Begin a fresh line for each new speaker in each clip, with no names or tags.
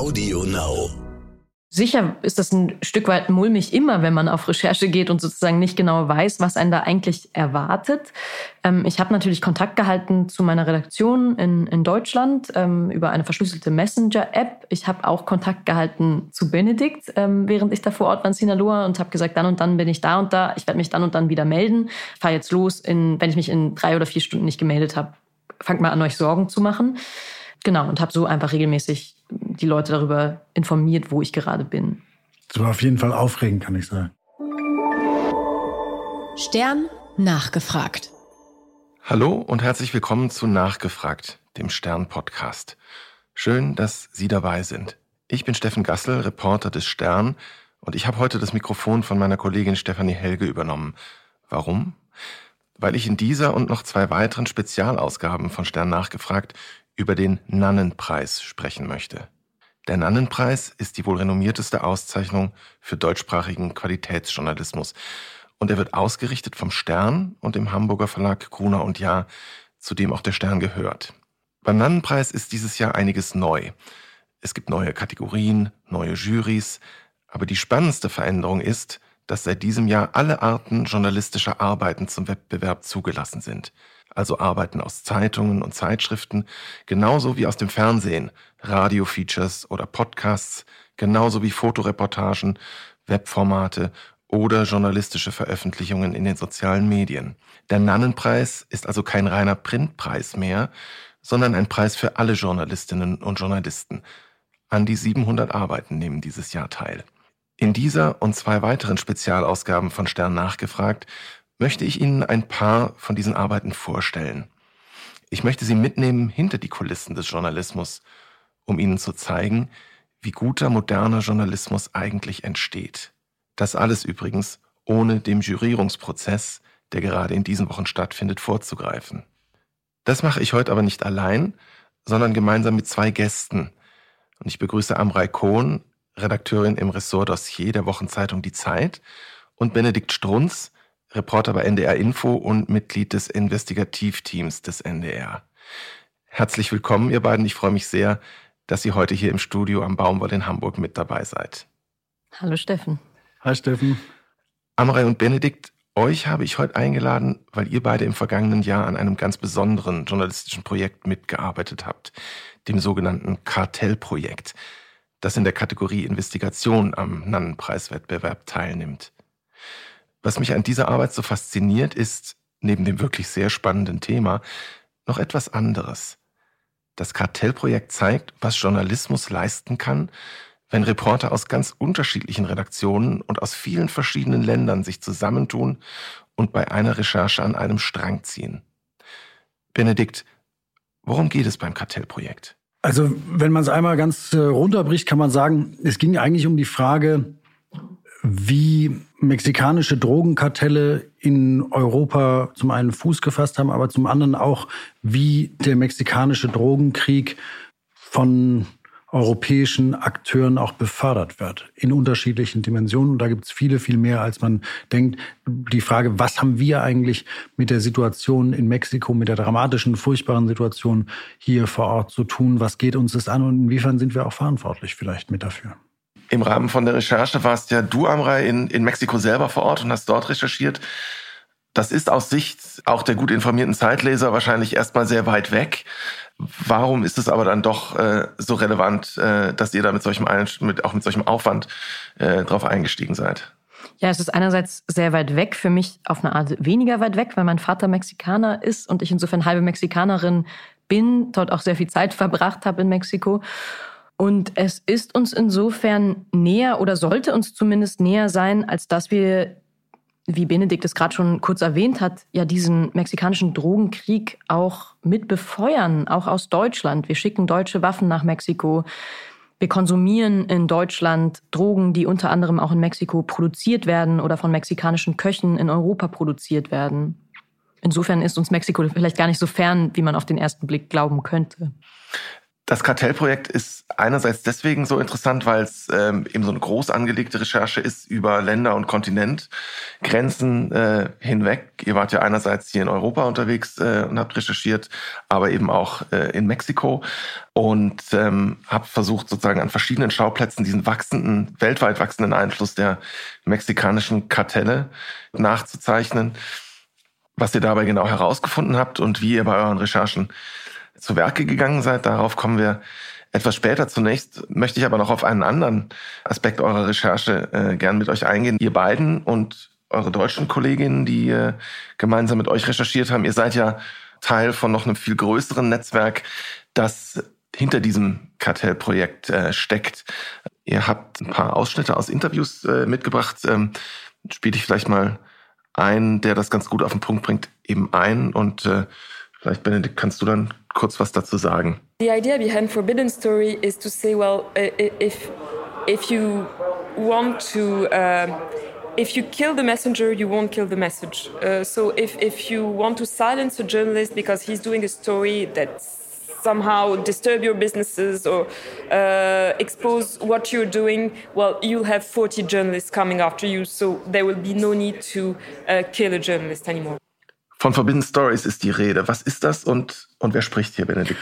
Audio Now.
Sicher ist das ein Stück weit mulmig immer, wenn man auf Recherche geht und sozusagen nicht genau weiß, was einen da eigentlich erwartet. Ähm, ich habe natürlich Kontakt gehalten zu meiner Redaktion in, in Deutschland ähm, über eine verschlüsselte Messenger-App. Ich habe auch Kontakt gehalten zu Benedikt, ähm, während ich da vor Ort war in Sinaloa und habe gesagt, dann und dann bin ich da und da. Ich werde mich dann und dann wieder melden. Fahre jetzt los, in, wenn ich mich in drei oder vier Stunden nicht gemeldet habe. Fangt mal an, euch Sorgen zu machen. Genau, und habe so einfach regelmäßig die Leute darüber informiert, wo ich gerade bin.
Das war auf jeden Fall aufregend, kann ich sagen.
Stern nachgefragt.
Hallo und herzlich willkommen zu Nachgefragt, dem Stern-Podcast. Schön, dass Sie dabei sind. Ich bin Steffen Gassel, Reporter des Stern, und ich habe heute das Mikrofon von meiner Kollegin Stefanie Helge übernommen. Warum? Weil ich in dieser und noch zwei weiteren Spezialausgaben von Stern nachgefragt über den Nannenpreis sprechen möchte. Der Nannenpreis ist die wohl renommierteste Auszeichnung für deutschsprachigen Qualitätsjournalismus und er wird ausgerichtet vom Stern und dem Hamburger Verlag Gruner und Jahr, zu dem auch der Stern gehört. Beim Nannenpreis ist dieses Jahr einiges neu. Es gibt neue Kategorien, neue Jurys, aber die spannendste Veränderung ist, dass seit diesem Jahr alle Arten journalistischer Arbeiten zum Wettbewerb zugelassen sind also Arbeiten aus Zeitungen und Zeitschriften, genauso wie aus dem Fernsehen, Radio-Features oder Podcasts, genauso wie Fotoreportagen, Webformate oder journalistische Veröffentlichungen in den sozialen Medien. Der Nannenpreis ist also kein reiner Printpreis mehr, sondern ein Preis für alle Journalistinnen und Journalisten. An die 700 Arbeiten nehmen dieses Jahr teil. In dieser und zwei weiteren Spezialausgaben von Stern nachgefragt möchte ich Ihnen ein paar von diesen Arbeiten vorstellen. Ich möchte Sie mitnehmen hinter die Kulissen des Journalismus, um Ihnen zu zeigen, wie guter moderner Journalismus eigentlich entsteht. Das alles übrigens ohne dem Jurierungsprozess, der gerade in diesen Wochen stattfindet, vorzugreifen. Das mache ich heute aber nicht allein, sondern gemeinsam mit zwei Gästen. Und ich begrüße Amrei Kohn, Redakteurin im Ressort Dossier der Wochenzeitung Die Zeit, und Benedikt Strunz, Reporter bei NDR Info und Mitglied des Investigativteams des NDR. Herzlich willkommen, ihr beiden. Ich freue mich sehr, dass ihr heute hier im Studio am Baumwoll in Hamburg mit dabei seid.
Hallo Steffen.
Hi Steffen.
Amrei und Benedikt, euch habe ich heute eingeladen, weil ihr beide im vergangenen Jahr an einem ganz besonderen journalistischen Projekt mitgearbeitet habt, dem sogenannten Kartellprojekt, das in der Kategorie Investigation am Nannenpreiswettbewerb teilnimmt. Was mich an dieser Arbeit so fasziniert, ist, neben dem wirklich sehr spannenden Thema, noch etwas anderes. Das Kartellprojekt zeigt, was Journalismus leisten kann, wenn Reporter aus ganz unterschiedlichen Redaktionen und aus vielen verschiedenen Ländern sich zusammentun und bei einer Recherche an einem Strang ziehen. Benedikt, worum geht es beim Kartellprojekt?
Also, wenn man es einmal ganz äh, runterbricht, kann man sagen, es ging eigentlich um die Frage, wie mexikanische Drogenkartelle in Europa zum einen Fuß gefasst haben, aber zum anderen auch, wie der mexikanische Drogenkrieg von europäischen Akteuren auch befördert wird in unterschiedlichen Dimensionen. Und da gibt es viele, viel mehr, als man denkt. Die Frage, was haben wir eigentlich mit der Situation in Mexiko, mit der dramatischen, furchtbaren Situation hier vor Ort zu tun? Was geht uns das an und inwiefern sind wir auch verantwortlich vielleicht mit dafür?
Im Rahmen von der Recherche warst ja du, Amrei, in, in Mexiko selber vor Ort und hast dort recherchiert. Das ist aus Sicht auch der gut informierten Zeitleser wahrscheinlich erstmal sehr weit weg. Warum ist es aber dann doch äh, so relevant, äh, dass ihr da mit solchem, mit, auch mit solchem Aufwand äh, drauf eingestiegen seid?
Ja, es ist einerseits sehr weit weg, für mich auf eine Art weniger weit weg, weil mein Vater Mexikaner ist und ich insofern halbe Mexikanerin bin, dort auch sehr viel Zeit verbracht habe in Mexiko. Und es ist uns insofern näher oder sollte uns zumindest näher sein, als dass wir, wie Benedikt es gerade schon kurz erwähnt hat, ja diesen mexikanischen Drogenkrieg auch mit befeuern, auch aus Deutschland. Wir schicken deutsche Waffen nach Mexiko. Wir konsumieren in Deutschland Drogen, die unter anderem auch in Mexiko produziert werden oder von mexikanischen Köchen in Europa produziert werden. Insofern ist uns Mexiko vielleicht gar nicht so fern, wie man auf den ersten Blick glauben könnte.
Das Kartellprojekt ist einerseits deswegen so interessant, weil es ähm, eben so eine groß angelegte Recherche ist über Länder und Kontinentgrenzen äh, hinweg. Ihr wart ja einerseits hier in Europa unterwegs äh, und habt recherchiert, aber eben auch äh, in Mexiko und ähm, habt versucht sozusagen an verschiedenen Schauplätzen diesen wachsenden, weltweit wachsenden Einfluss der mexikanischen Kartelle nachzuzeichnen. Was ihr dabei genau herausgefunden habt und wie ihr bei euren Recherchen zu Werke gegangen seid. Darauf kommen wir etwas später. Zunächst möchte ich aber noch auf einen anderen Aspekt eurer Recherche äh, gern mit euch eingehen. Ihr beiden und eure deutschen Kolleginnen, die äh, gemeinsam mit euch recherchiert haben, ihr seid ja Teil von noch einem viel größeren Netzwerk, das hinter diesem Kartellprojekt äh, steckt. Ihr habt ein paar Ausschnitte aus Interviews äh, mitgebracht. Ähm, spiele ich vielleicht mal ein, der das ganz gut auf den Punkt bringt, eben ein und äh, Vielleicht, Benedikt, kannst du dann kurz was dazu sagen?
The idea behind Forbidden Story is to say, well, if, if you want to... Uh, if you kill the messenger, you won't kill the message. Uh, so if, if you want to silence a journalist because he's doing a story that somehow disturb your businesses or uh, expose what you're doing, well, you'll have 40 journalists coming after you. So there will be no need to uh, kill a journalist anymore.
Von Forbidden Stories ist die Rede. Was ist das und, und wer spricht hier, Benedikt?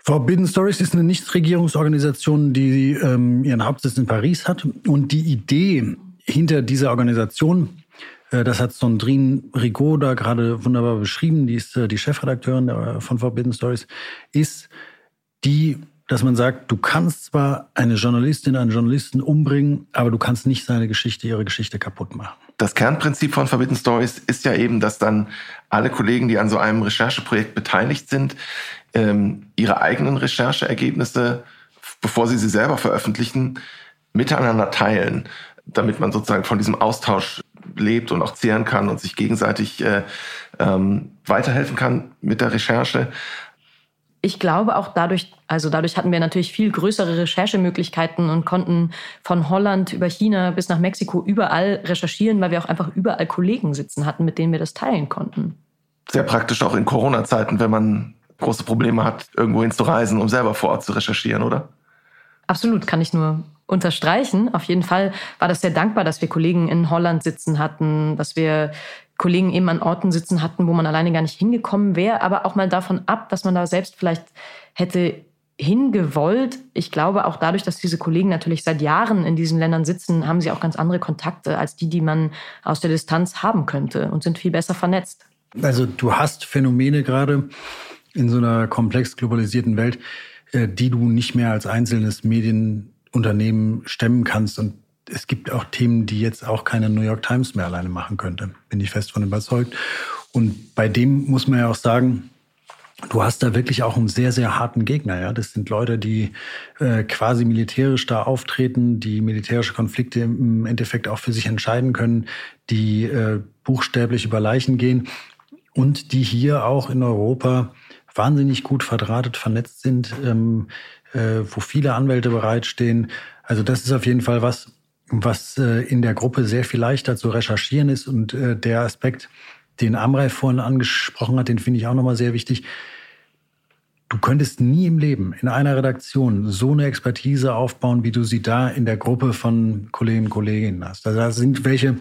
Forbidden Stories ist eine Nichtregierungsorganisation, die ähm, ihren Hauptsitz in Paris hat. Und die Idee hinter dieser Organisation, äh, das hat Sandrine Rigaud da gerade wunderbar beschrieben, die ist äh, die Chefredakteurin äh, von Forbidden Stories, ist die dass man sagt, du kannst zwar eine Journalistin, einen Journalisten umbringen, aber du kannst nicht seine Geschichte, ihre Geschichte kaputt machen.
Das Kernprinzip von Forbidden Stories ist ja eben, dass dann alle Kollegen, die an so einem Rechercheprojekt beteiligt sind, ähm, ihre eigenen Rechercheergebnisse, bevor sie sie selber veröffentlichen, miteinander teilen, damit man sozusagen von diesem Austausch lebt und auch zehren kann und sich gegenseitig äh, ähm, weiterhelfen kann mit der Recherche
ich glaube auch dadurch, also dadurch hatten wir natürlich viel größere Recherchemöglichkeiten und konnten von Holland über China bis nach Mexiko überall recherchieren, weil wir auch einfach überall Kollegen sitzen hatten, mit denen wir das teilen konnten.
Sehr praktisch auch in Corona-Zeiten, wenn man große Probleme hat, irgendwo hinzureisen, um selber vor Ort zu recherchieren, oder?
Absolut, kann ich nur unterstreichen. Auf jeden Fall war das sehr dankbar, dass wir Kollegen in Holland sitzen hatten, dass wir Kollegen eben an Orten sitzen hatten, wo man alleine gar nicht hingekommen wäre, aber auch mal davon ab, dass man da selbst vielleicht hätte hingewollt. Ich glaube auch dadurch, dass diese Kollegen natürlich seit Jahren in diesen Ländern sitzen, haben sie auch ganz andere Kontakte als die, die man aus der Distanz haben könnte und sind viel besser vernetzt.
Also du hast Phänomene gerade in so einer komplex globalisierten Welt, äh, die du nicht mehr als einzelnes Medienunternehmen stemmen kannst und es gibt auch Themen, die jetzt auch keine New York Times mehr alleine machen könnte. Bin ich fest von überzeugt. Und bei dem muss man ja auch sagen, du hast da wirklich auch einen sehr, sehr harten Gegner. Ja, das sind Leute, die äh, quasi militärisch da auftreten, die militärische Konflikte im Endeffekt auch für sich entscheiden können, die äh, buchstäblich über Leichen gehen und die hier auch in Europa wahnsinnig gut verdrahtet, vernetzt sind, ähm, äh, wo viele Anwälte bereitstehen. Also das ist auf jeden Fall was, was äh, in der Gruppe sehr viel leichter zu recherchieren ist. Und äh, der Aspekt, den Amrei vorhin angesprochen hat, den finde ich auch nochmal sehr wichtig. Du könntest nie im Leben in einer Redaktion so eine Expertise aufbauen, wie du sie da in der Gruppe von Kolleginnen und Kolleginnen hast. Also da sind welche,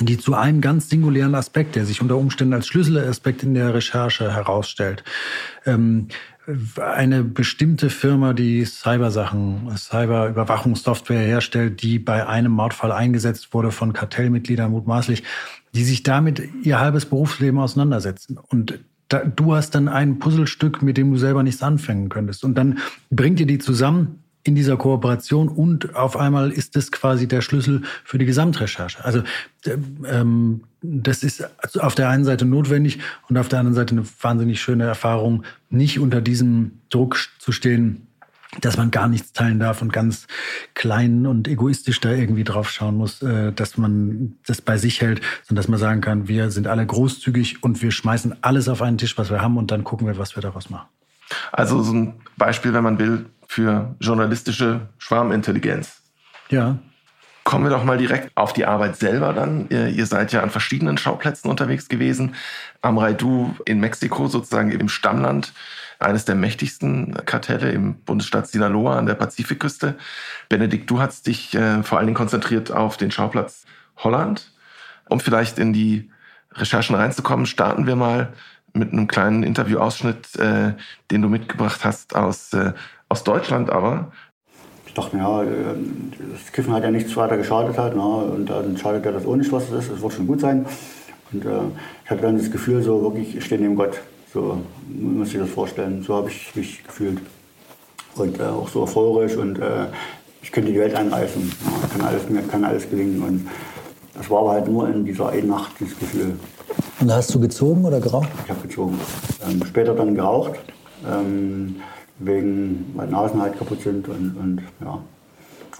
die zu einem ganz singulären Aspekt, der sich unter Umständen als Schlüsselaspekt in der Recherche herausstellt, ähm, eine bestimmte Firma, die Cybersachen, Cyberüberwachungssoftware herstellt, die bei einem Mordfall eingesetzt wurde von Kartellmitgliedern mutmaßlich, die sich damit ihr halbes Berufsleben auseinandersetzen. Und da, du hast dann ein Puzzlestück, mit dem du selber nichts anfangen könntest. Und dann bringt ihr die zusammen in dieser Kooperation und auf einmal ist das quasi der Schlüssel für die Gesamtrecherche. Also ähm, das ist auf der einen Seite notwendig und auf der anderen Seite eine wahnsinnig schöne Erfahrung, nicht unter diesem Druck zu stehen, dass man gar nichts teilen darf und ganz klein und egoistisch da irgendwie drauf schauen muss, äh, dass man das bei sich hält, sondern dass man sagen kann, wir sind alle großzügig und wir schmeißen alles auf einen Tisch, was wir haben und dann gucken wir, was wir daraus machen.
Also so ein Beispiel, wenn man will, für journalistische Schwarmintelligenz.
Ja.
Kommen wir doch mal direkt auf die Arbeit selber dann. Ihr, ihr seid ja an verschiedenen Schauplätzen unterwegs gewesen. Amrei, du in Mexiko, sozusagen im Stammland eines der mächtigsten Kartelle im Bundesstaat Sinaloa an der Pazifikküste. Benedikt, du hast dich äh, vor allen Dingen konzentriert auf den Schauplatz Holland. Um vielleicht in die Recherchen reinzukommen, starten wir mal mit einem kleinen Interviewausschnitt, äh, den du mitgebracht hast aus, äh, aus Deutschland aber
ich dachte mir, ja, äh, das Kiffen hat ja nichts weiter geschadet hat. Ne? Und dann schadet ja das auch nicht, was es ist. Es wird schon gut sein. Und äh, ich hatte dann das Gefühl, so wirklich, ich stehe neben Gott. So muss ich das vorstellen. So habe ich mich gefühlt. Und äh, auch so euphorisch und äh, ich könnte die Welt einreißen. Ja, kann alles, mir kann alles gelingen. Und das war aber halt nur in dieser einen Nacht, dieses Gefühl.
Und hast du gezogen oder geraucht?
Ich habe gezogen. Ähm, später dann geraucht. Ähm, wegen, weil Nasen halt kaputt sind und, und ja.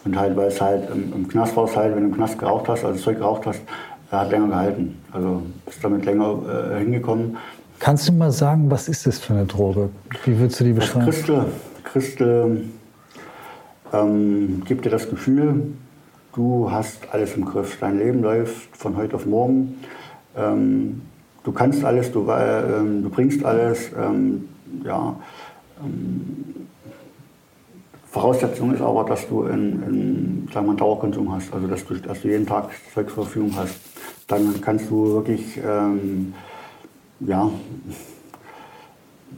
Und halt, weil es halt im, im Knast war es halt, wenn du im Knast geraucht hast, also Zeug geraucht hast, er hat länger gehalten. Also bist damit länger äh, hingekommen.
Kannst du mal sagen, was ist das für eine Droge? Wie würdest du die beschreiben?
Das Christel, Christel ähm, gibt dir das Gefühl, du hast alles im Griff. Dein Leben läuft von heute auf morgen. Ähm, du kannst alles, du, äh, du bringst alles. Ähm, ja, ähm, Voraussetzung ist aber, dass du einen, wir, Dauerkonsum hast, also dass du, dass du jeden Tag Zeug zur Verfügung hast. Dann kannst du wirklich, ähm, ja,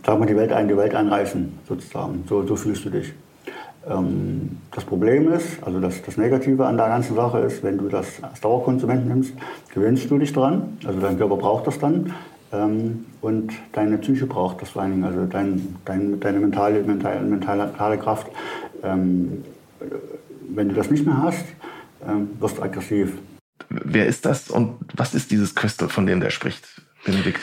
sagen wir, die Welt, ein, die Welt einreißen, sozusagen. So, so fühlst du dich. Ähm, das Problem ist, also das, das Negative an der ganzen Sache ist, wenn du das als Dauerkonsument nimmst, gewöhnst du dich dran, also dein Körper braucht das dann. Ähm, und deine Psyche braucht das vor allen Dingen, also dein, dein, deine mentale, mentale, mentale Kraft. Ähm, wenn du das nicht mehr hast, ähm, wirst du aggressiv.
Wer ist das und was ist dieses Crystal, von dem der spricht, Benedikt?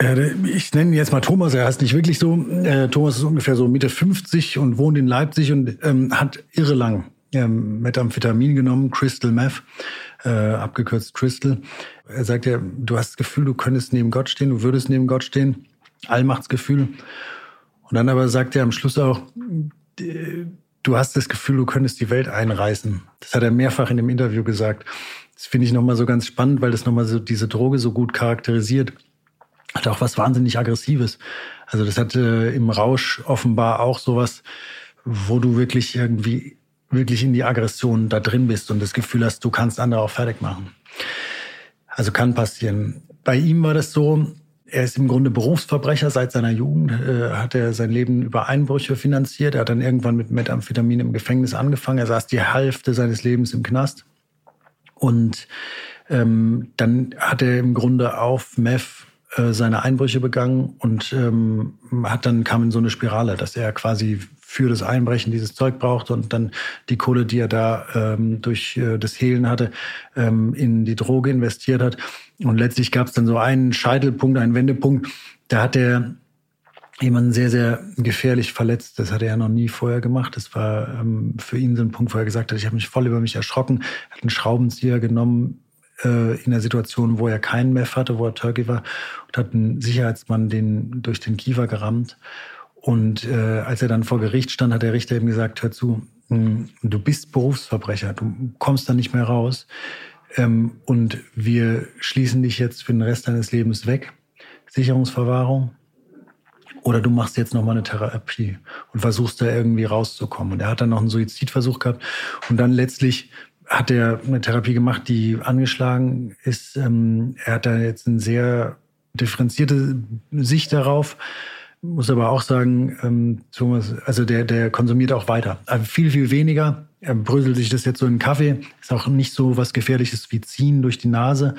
Äh, ich nenne ihn jetzt mal Thomas, er heißt nicht wirklich so. Äh, Thomas ist ungefähr so Mitte 50 und wohnt in Leipzig und ähm, hat irre lang ähm, Methamphetamin genommen, Crystal Meth, äh, abgekürzt Crystal. Er sagt ja, du hast das Gefühl, du könntest neben Gott stehen, du würdest neben Gott stehen. Allmachtsgefühl. Und dann aber sagt er am Schluss auch, du hast das Gefühl, du könntest die Welt einreißen. Das hat er mehrfach in dem Interview gesagt. Das finde ich nochmal so ganz spannend, weil das nochmal so diese Droge so gut charakterisiert. Hat auch was wahnsinnig Aggressives. Also das hat äh, im Rausch offenbar auch sowas, wo du wirklich irgendwie wirklich in die Aggression da drin bist und das Gefühl hast, du kannst andere auch fertig machen. Also kann passieren. Bei ihm war das so, er ist im Grunde Berufsverbrecher seit seiner Jugend, äh, hat er sein Leben über Einbrüche finanziert. Er hat dann irgendwann mit Methamphetamin im Gefängnis angefangen. Er saß die Hälfte seines Lebens im Knast. Und ähm, dann hat er im Grunde auf Meth äh, seine Einbrüche begangen und ähm, hat dann kam in so eine Spirale, dass er quasi für das Einbrechen dieses Zeug brauchte und dann die Kohle, die er da ähm, durch äh, das Hehlen hatte, ähm, in die Droge investiert hat. Und letztlich gab es dann so einen Scheitelpunkt, einen Wendepunkt. Da hat er jemanden sehr, sehr gefährlich verletzt. Das hat er noch nie vorher gemacht. Das war ähm, für ihn so ein Punkt, wo er gesagt hat, ich habe mich voll über mich erschrocken, hat einen Schraubenzieher genommen äh, in der Situation, wo er keinen Meth hatte, wo er Turkey war und hat einen Sicherheitsmann den durch den Kiefer gerammt. Und äh, als er dann vor Gericht stand, hat der Richter ihm gesagt, hör zu, hm, du bist Berufsverbrecher, du kommst da nicht mehr raus. Ähm, und wir schließen dich jetzt für den Rest deines Lebens weg. Sicherungsverwahrung. Oder du machst jetzt nochmal eine Therapie und versuchst da irgendwie rauszukommen. Und er hat dann noch einen Suizidversuch gehabt. Und dann letztlich hat er eine Therapie gemacht, die angeschlagen ist. Ähm, er hat da jetzt eine sehr differenzierte Sicht darauf muss aber auch sagen, ähm, Thomas, also der, der konsumiert auch weiter. Also viel, viel weniger. Er bröselt sich das jetzt so in Kaffee. Ist auch nicht so was Gefährliches wie Ziehen durch die Nase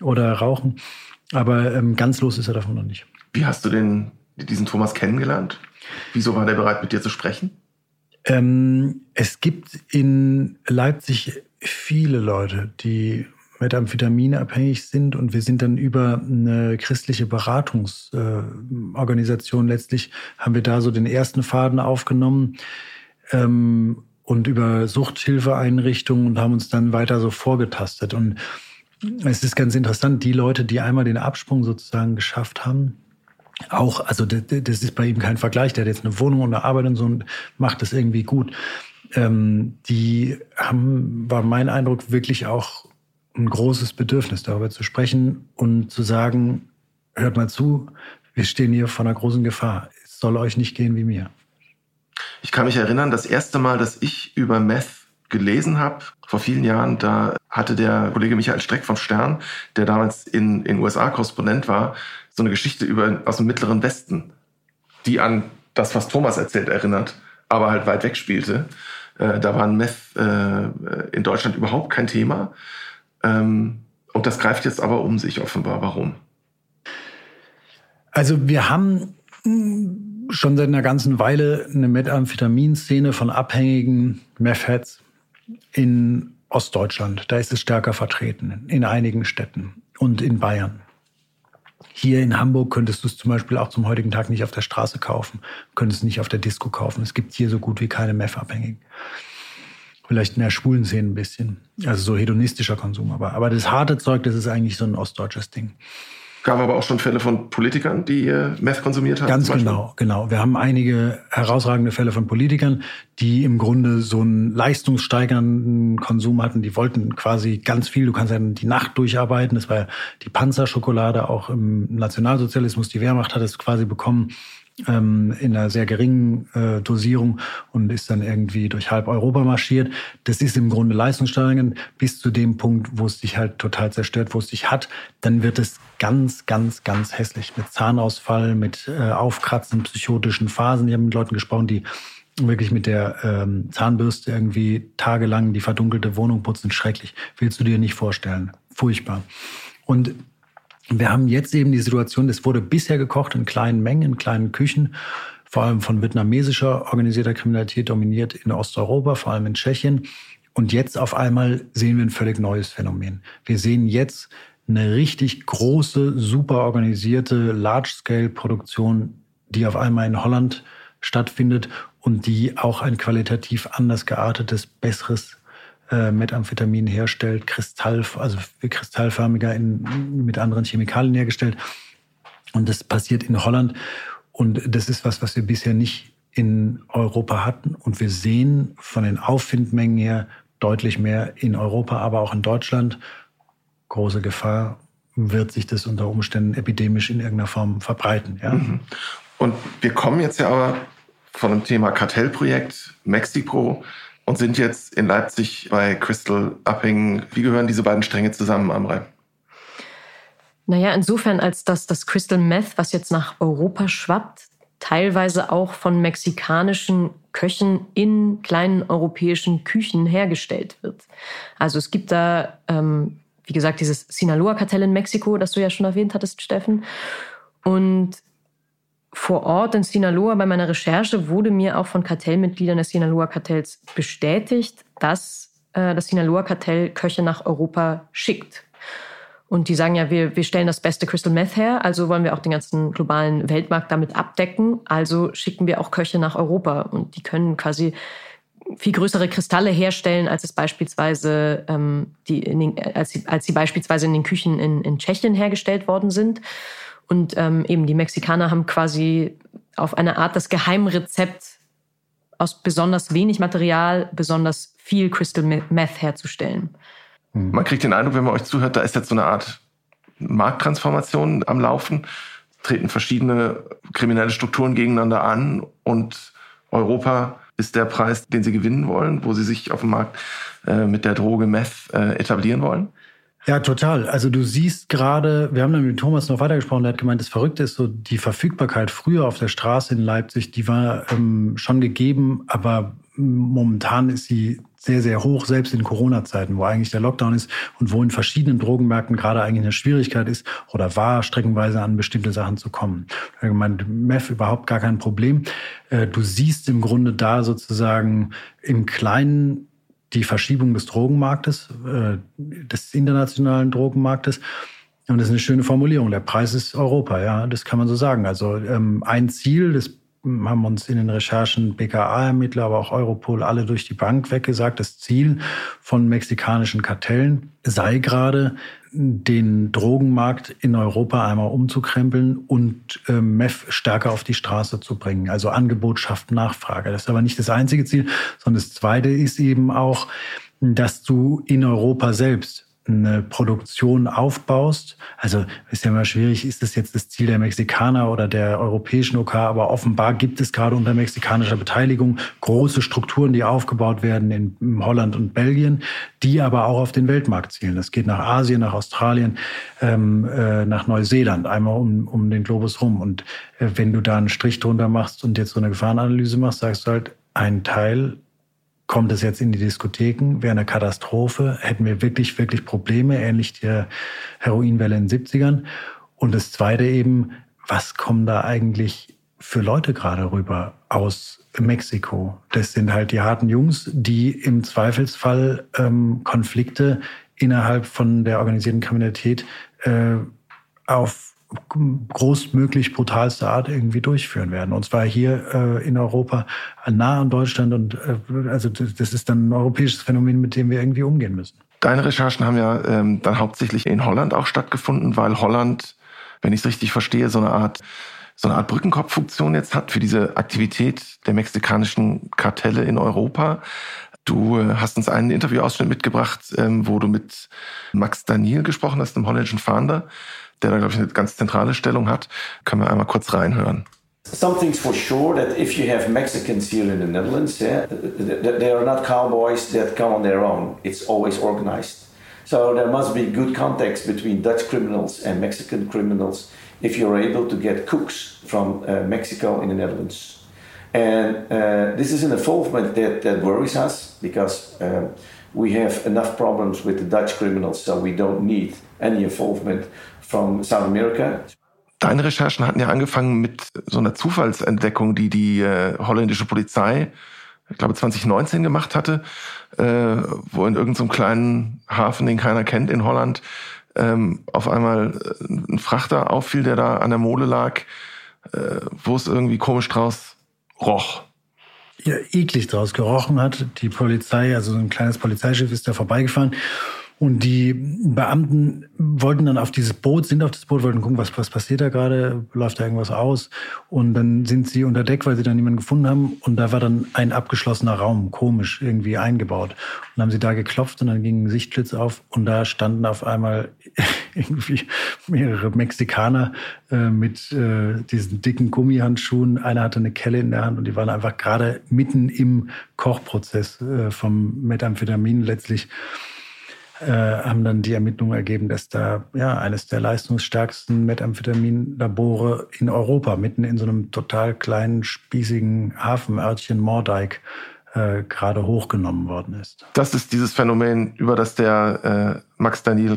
oder Rauchen. Aber ähm, ganz los ist er davon noch nicht.
Wie hast du den, diesen Thomas kennengelernt? Wieso war der bereit, mit dir zu sprechen?
Ähm, es gibt in Leipzig viele Leute, die Methamphetamine abhängig sind. Und wir sind dann über eine christliche Beratungsorganisation. Äh, letztlich haben wir da so den ersten Faden aufgenommen ähm, und über Suchthilfeeinrichtungen und haben uns dann weiter so vorgetastet. Und es ist ganz interessant, die Leute, die einmal den Absprung sozusagen geschafft haben, auch, also das ist bei ihm kein Vergleich, der hat jetzt eine Wohnung und eine Arbeit und so und macht das irgendwie gut. ähm, die haben, war mein Eindruck, wirklich auch ein großes Bedürfnis, darüber zu sprechen und zu sagen, hört mal zu, wir stehen hier vor einer großen Gefahr. Es soll euch nicht gehen wie mir.
Ich kann mich erinnern, das erste Mal, dass ich über Meth gelesen habe, vor vielen Jahren, da hatte der Kollege Michael Streck vom Stern, der damals in den USA Korrespondent war, so eine Geschichte über, aus dem Mittleren Westen, die an das, was Thomas erzählt, erinnert, aber halt weit weg spielte. Äh, da war Meth äh, in Deutschland überhaupt kein Thema. Ähm, und das greift jetzt aber um sich offenbar. Warum?
Also wir haben schon seit einer ganzen Weile eine Methamphetamin-Szene von abhängigen Meth-Heads in Ostdeutschland. Da ist es stärker vertreten, in einigen Städten und in Bayern. Hier in Hamburg könntest du es zum Beispiel auch zum heutigen Tag nicht auf der Straße kaufen, könntest es nicht auf der Disco kaufen. Es gibt hier so gut wie keine Meth-Abhängigen. Vielleicht in der schwulen Szene ein bisschen. Also so hedonistischer Konsum. Aber, aber das harte Zeug, das ist eigentlich so ein ostdeutsches Ding
gab aber auch schon Fälle von Politikern, die Meth konsumiert haben.
Ganz genau, genau. Wir haben einige herausragende Fälle von Politikern, die im Grunde so einen leistungssteigernden Konsum hatten. Die wollten quasi ganz viel. Du kannst ja die Nacht durcharbeiten. Das war ja die Panzerschokolade auch im Nationalsozialismus. Die Wehrmacht hat es quasi bekommen ähm, in einer sehr geringen äh, Dosierung und ist dann irgendwie durch halb Europa marschiert. Das ist im Grunde leistungssteigernd bis zu dem Punkt, wo es dich halt total zerstört, wo es dich hat. Dann wird es ganz, ganz, ganz hässlich mit Zahnausfall, mit äh, Aufkratzen, psychotischen Phasen. Ich habe mit Leuten gesprochen, die wirklich mit der ähm, Zahnbürste irgendwie tagelang die verdunkelte Wohnung putzen. Schrecklich. Willst du dir nicht vorstellen. Furchtbar. Und wir haben jetzt eben die Situation, es wurde bisher gekocht in kleinen Mengen, in kleinen Küchen, vor allem von vietnamesischer organisierter Kriminalität dominiert in Osteuropa, vor allem in Tschechien. Und jetzt auf einmal sehen wir ein völlig neues Phänomen. Wir sehen jetzt eine richtig große, super organisierte Large-Scale-Produktion, die auf einmal in Holland stattfindet und die auch ein qualitativ anders geartetes, besseres äh, Methamphetamin herstellt, Kristall, also kristallförmiger in, mit anderen Chemikalien hergestellt. Und das passiert in Holland. Und das ist was, was wir bisher nicht in Europa hatten. Und wir sehen von den Auffindmengen her deutlich mehr in Europa, aber auch in Deutschland. Große Gefahr, wird sich das unter Umständen epidemisch in irgendeiner Form verbreiten. Ja? Mhm.
Und wir kommen jetzt ja aber von dem Thema Kartellprojekt Mexiko und sind jetzt in Leipzig bei Crystal abhängen. Wie gehören diese beiden Stränge zusammen, Amrei?
Naja, insofern, als dass das Crystal Meth, was jetzt nach Europa schwappt, teilweise auch von mexikanischen Köchen in kleinen europäischen Küchen hergestellt wird. Also es gibt da, ähm, wie gesagt, dieses Sinaloa-Kartell in Mexiko, das du ja schon erwähnt hattest, Steffen. Und vor Ort in Sinaloa bei meiner Recherche wurde mir auch von Kartellmitgliedern des Sinaloa-Kartells bestätigt, dass äh, das Sinaloa-Kartell Köche nach Europa schickt. Und die sagen ja, wir, wir stellen das beste Crystal Meth her, also wollen wir auch den ganzen globalen Weltmarkt damit abdecken. Also schicken wir auch Köche nach Europa. Und die können quasi viel größere Kristalle herstellen, als es beispielsweise ähm, die den, als, sie, als sie beispielsweise in den Küchen in, in Tschechien hergestellt worden sind. Und ähm, eben die Mexikaner haben quasi auf eine Art das Geheimrezept aus besonders wenig Material besonders viel Crystal Meth herzustellen.
Hm. Man kriegt den Eindruck, wenn man euch zuhört, da ist jetzt so eine Art Markttransformation am Laufen, treten verschiedene kriminelle Strukturen gegeneinander an und Europa ist der Preis, den sie gewinnen wollen, wo sie sich auf dem Markt äh, mit der Droge Meth äh, etablieren wollen.
Ja, total. Also du siehst gerade, wir haben dann mit Thomas noch weitergesprochen, der hat gemeint, das Verrückte ist so, die Verfügbarkeit früher auf der Straße in Leipzig, die war ähm, schon gegeben, aber momentan ist sie sehr, sehr hoch, selbst in Corona-Zeiten, wo eigentlich der Lockdown ist und wo in verschiedenen Drogenmärkten gerade eigentlich eine Schwierigkeit ist oder war, streckenweise an bestimmte Sachen zu kommen. Ich gemeint, Meth überhaupt gar kein Problem. Äh, du siehst im Grunde da sozusagen im Kleinen die Verschiebung des Drogenmarktes, äh, des internationalen Drogenmarktes. Und das ist eine schöne Formulierung. Der Preis ist Europa, ja, das kann man so sagen. Also ähm, ein Ziel des haben uns in den Recherchen BKA-Ermittler, aber auch Europol alle durch die Bank weggesagt, das Ziel von mexikanischen Kartellen sei gerade, den Drogenmarkt in Europa einmal umzukrempeln und äh, Meth stärker auf die Straße zu bringen. Also Angebot schafft Nachfrage. Das ist aber nicht das einzige Ziel, sondern das zweite ist eben auch, dass du in Europa selbst eine Produktion aufbaust. Also ist ja immer schwierig, ist das jetzt das Ziel der Mexikaner oder der europäischen OK, aber offenbar gibt es gerade unter mexikanischer Beteiligung große Strukturen, die aufgebaut werden in Holland und Belgien, die aber auch auf den Weltmarkt zielen. Das geht nach Asien, nach Australien, ähm, äh, nach Neuseeland, einmal um, um den Globus rum. Und äh, wenn du da einen Strich drunter machst und jetzt so eine Gefahrenanalyse machst, sagst du halt, ein Teil kommt es jetzt in die Diskotheken, wäre eine Katastrophe, hätten wir wirklich, wirklich Probleme, ähnlich der Heroinwelle in den 70ern. Und das Zweite eben, was kommen da eigentlich für Leute gerade rüber aus Mexiko? Das sind halt die harten Jungs, die im Zweifelsfall ähm, Konflikte innerhalb von der organisierten Kriminalität äh, auf großmöglich brutalste Art irgendwie durchführen werden. Und zwar hier äh, in Europa, nah an Deutschland. Und äh, also das ist dann ein europäisches Phänomen, mit dem wir irgendwie umgehen müssen.
Deine Recherchen haben ja ähm, dann hauptsächlich in Holland auch stattgefunden, weil Holland, wenn ich es richtig verstehe, so eine Art so eine Art Brückenkopffunktion jetzt hat für diese Aktivität der mexikanischen Kartelle in Europa. Du äh, hast uns einen Interviewausschnitt mitgebracht, ähm, wo du mit Max Daniel gesprochen hast, dem holländischen Fahnder, der da, glaube ich, eine ganz zentrale Stellung hat. Können wir einmal kurz reinhören.
Something's for sure that if you have Mexicans here in the Netherlands, yeah, they are not cowboys that come on their own. It's always organized. So there must be good context between Dutch criminals and Mexican criminals if you're able to get cooks from uh, Mexico in the Netherlands. And uh, this is an involvement that, that worries us because um, we have enough problems with the Dutch criminals, so we don't need any involvement from South America.
Deine Recherchen hatten ja angefangen mit so einer Zufallsentdeckung, die die äh, holländische Polizei, ich glaube 2019 gemacht hatte, äh, wo in irgendeinem so kleinen Hafen, den keiner kennt in Holland, ähm, auf einmal äh, ein Frachter auffiel, der da an der Mole lag, äh, wo es irgendwie komisch draus roch.
Ja, eklig draus gerochen hat. Die Polizei, also so ein kleines Polizeischiff ist da vorbeigefahren und die Beamten wollten dann auf dieses Boot, sind auf das Boot, wollten gucken, was, was passiert da gerade, läuft da irgendwas aus. Und dann sind sie unter Deck, weil sie dann niemanden gefunden haben. Und da war dann ein abgeschlossener Raum, komisch irgendwie eingebaut. Und haben sie da geklopft und dann ging ein Sichtblitz auf. Und da standen auf einmal irgendwie mehrere Mexikaner äh, mit äh, diesen dicken Gummihandschuhen. Einer hatte eine Kelle in der Hand und die waren einfach gerade mitten im Kochprozess äh, vom Methamphetamin letztlich äh, haben dann die Ermittlungen ergeben, dass da ja eines der leistungsstärksten Methamphetaminlabore in Europa, mitten in so einem total kleinen, spießigen Hafenörtchen Mordeik, äh, gerade hochgenommen worden ist.
Das ist dieses Phänomen, über das der äh, Max Daniel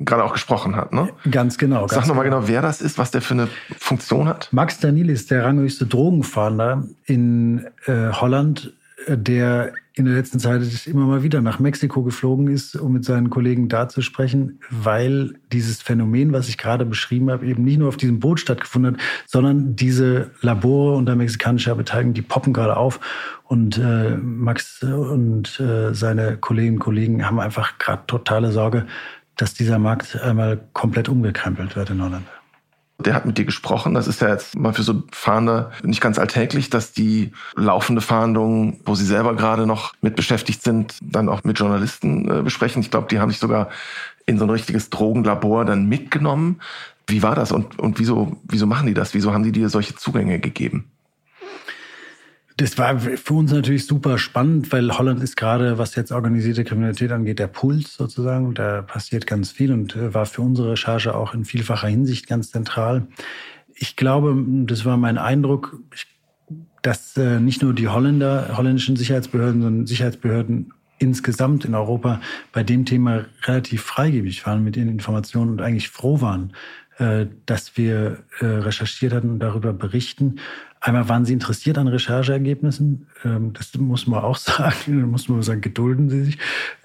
gerade auch gesprochen hat, ne?
Ganz genau.
Sag nochmal genau. genau, wer das ist, was der für eine Funktion hat.
Max Daniel ist der ranghöchste Drogenfahnder in äh, Holland, der in der letzten Zeit immer mal wieder nach Mexiko geflogen ist, um mit seinen Kollegen da zu sprechen, weil dieses Phänomen, was ich gerade beschrieben habe, eben nicht nur auf diesem Boot stattgefunden hat, sondern diese Labore unter mexikanischer Beteiligung, die poppen gerade auf. Und äh, Max und äh, seine Kolleginnen und Kollegen haben einfach gerade totale Sorge, dass dieser Markt einmal komplett umgekrempelt wird in Holland.
Der hat mit dir gesprochen. Das ist ja jetzt mal für so Fahnder nicht ganz alltäglich, dass die laufende Fahndung, wo sie selber gerade noch mit beschäftigt sind, dann auch mit Journalisten äh, besprechen. Ich glaube, die haben sich sogar in so ein richtiges Drogenlabor dann mitgenommen. Wie war das und, und wieso, wieso machen die das? Wieso haben die dir solche Zugänge gegeben?
Das war für uns natürlich super spannend, weil Holland ist gerade, was jetzt organisierte Kriminalität angeht, der Puls sozusagen. Da passiert ganz viel und äh, war für unsere Recherche auch in vielfacher Hinsicht ganz zentral. Ich glaube, das war mein Eindruck, dass äh, nicht nur die Holländer, holländischen Sicherheitsbehörden, sondern Sicherheitsbehörden insgesamt in Europa bei dem Thema relativ freigebig waren mit ihren Informationen und eigentlich froh waren, äh, dass wir recherchiert hatten und darüber berichten. Einmal waren Sie interessiert an Rechercheergebnissen. Ähm, das muss man auch sagen. Da muss man sagen, gedulden Sie sich.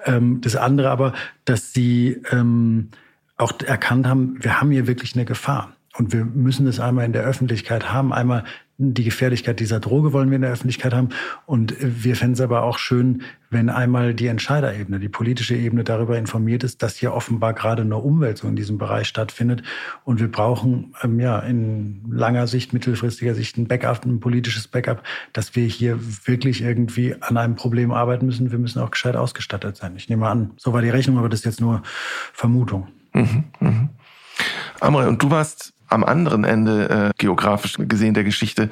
Ähm, das andere aber, dass Sie ähm, auch erkannt haben, wir haben hier wirklich eine Gefahr. Und wir müssen das einmal in der Öffentlichkeit haben, einmal die Gefährlichkeit dieser Droge wollen wir in der Öffentlichkeit haben. Und wir fänden es aber auch schön, wenn einmal die Entscheiderebene, die politische Ebene darüber informiert ist, dass hier offenbar gerade eine Umwälzung in diesem Bereich stattfindet. Und wir brauchen ähm, ja in langer Sicht, mittelfristiger Sicht ein Backup, ein politisches Backup, dass wir hier wirklich irgendwie an einem Problem arbeiten müssen. Wir müssen auch gescheit ausgestattet sein. Ich nehme an, so war die Rechnung, aber das ist jetzt nur Vermutung. Mhm,
mh. Amre, und du warst am anderen Ende äh, geografisch gesehen der Geschichte.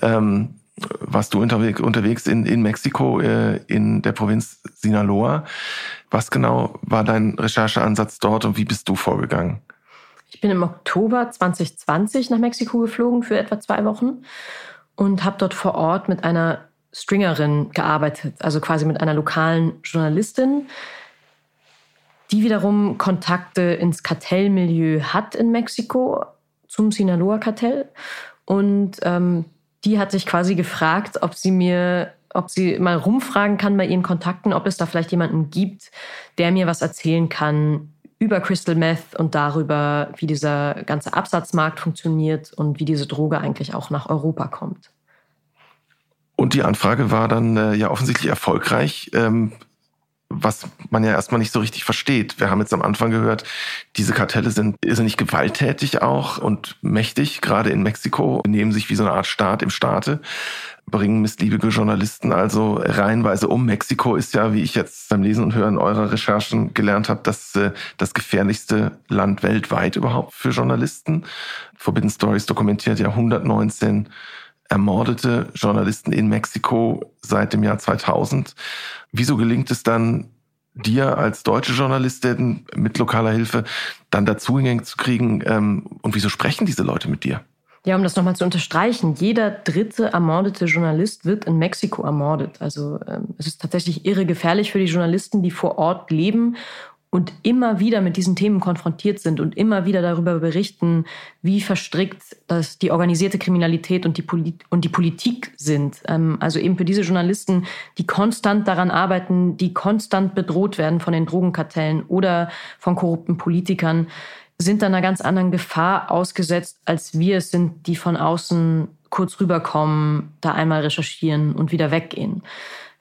Ähm, warst du unterwegs, unterwegs in, in Mexiko, äh, in der Provinz Sinaloa. Was genau war dein Rechercheansatz dort und wie bist du vorgegangen?
Ich bin im Oktober 2020 nach Mexiko geflogen für etwa zwei Wochen und habe dort vor Ort mit einer Stringerin gearbeitet, also quasi mit einer lokalen Journalistin, die wiederum Kontakte ins Kartellmilieu hat in Mexiko, zum Sinaloa-Kartell. Und ähm, die hat sich quasi gefragt, ob sie mir, ob sie mal rumfragen kann bei ihren Kontakten, ob es da vielleicht jemanden gibt, der mir was erzählen kann über Crystal Meth und darüber, wie dieser ganze Absatzmarkt funktioniert und wie diese Droge eigentlich auch nach Europa kommt.
Und die Anfrage war dann äh, ja offensichtlich erfolgreich. Ähm, was man ja erstmal nicht so richtig versteht. Wir haben jetzt am Anfang gehört, diese Kartelle sind irrsinnig gewalttätig auch und mächtig, gerade in Mexiko, nehmen sich wie so eine Art Staat im Staate, bringen missliebige Journalisten also reihenweise um. Mexiko ist ja, wie ich jetzt beim Lesen und Hören eurer Recherchen gelernt habe, das, äh, das gefährlichste Land weltweit überhaupt für Journalisten. Forbidden Stories dokumentiert ja 119 ermordete Journalisten in Mexiko seit dem Jahr 2000. Wieso gelingt es dann dir als deutsche Journalistin mit lokaler Hilfe dann Dazugänge zu kriegen? Ähm, und wieso sprechen diese Leute mit dir?
Ja, um das nochmal zu unterstreichen, jeder dritte ermordete Journalist wird in Mexiko ermordet. Also ähm, es ist tatsächlich irre gefährlich für die Journalisten, die vor Ort leben und immer wieder mit diesen Themen konfrontiert sind und immer wieder darüber berichten, wie verstrickt das die organisierte Kriminalität und die, Polit und die Politik sind. Ähm, also eben für diese Journalisten, die konstant daran arbeiten, die konstant bedroht werden von den Drogenkartellen oder von korrupten Politikern, sind dann einer ganz anderen Gefahr ausgesetzt, als wir es sind, die von außen kurz rüberkommen, da einmal recherchieren und wieder weggehen.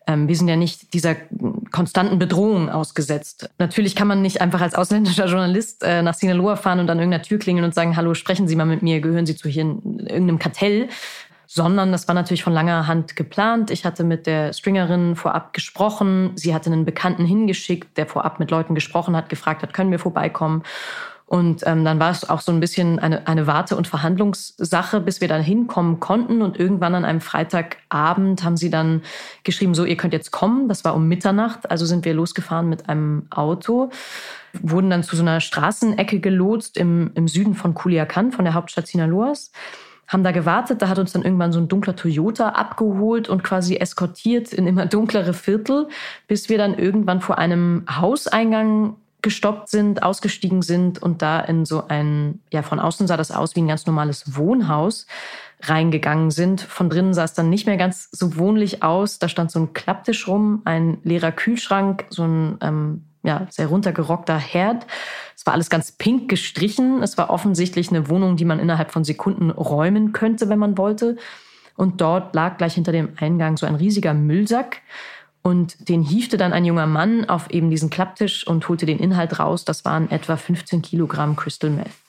Ähm, wir sind ja nicht dieser konstanten Bedrohung ausgesetzt. Natürlich kann man nicht einfach als ausländischer Journalist äh, nach Sinaloa fahren und an irgendeiner Tür klingeln und sagen, hallo, sprechen Sie mal mit mir, gehören Sie zu hier in irgendeinem Kartell, sondern das war natürlich von langer Hand geplant. Ich hatte mit der Stringerin vorab gesprochen. Sie hatte einen Bekannten hingeschickt, der vorab mit Leuten gesprochen hat, gefragt hat, können wir vorbeikommen? Und ähm, dann war es auch so ein bisschen eine, eine Warte- und Verhandlungssache, bis wir dann hinkommen konnten. Und irgendwann an einem Freitagabend haben sie dann geschrieben, so, ihr könnt jetzt kommen. Das war um Mitternacht. Also sind wir losgefahren mit einem Auto, wurden dann zu so einer Straßenecke gelotst im, im Süden von Culiacan, von der Hauptstadt Sinaloas haben da gewartet. Da hat uns dann irgendwann so ein dunkler Toyota abgeholt und quasi eskortiert in immer dunklere Viertel, bis wir dann irgendwann vor einem Hauseingang gestoppt sind, ausgestiegen sind und da in so ein, ja, von außen sah das aus wie ein ganz normales Wohnhaus reingegangen sind. Von drinnen sah es dann nicht mehr ganz so wohnlich aus. Da stand so ein Klapptisch rum, ein leerer Kühlschrank, so ein ähm, ja, sehr runtergerockter Herd. Es war alles ganz pink gestrichen. Es war offensichtlich eine Wohnung, die man innerhalb von Sekunden räumen könnte, wenn man wollte. Und dort lag gleich hinter dem Eingang so ein riesiger Müllsack und den hiefte dann ein junger Mann auf eben diesen Klapptisch und holte den Inhalt raus. Das waren etwa 15 Kilogramm Crystal Meth.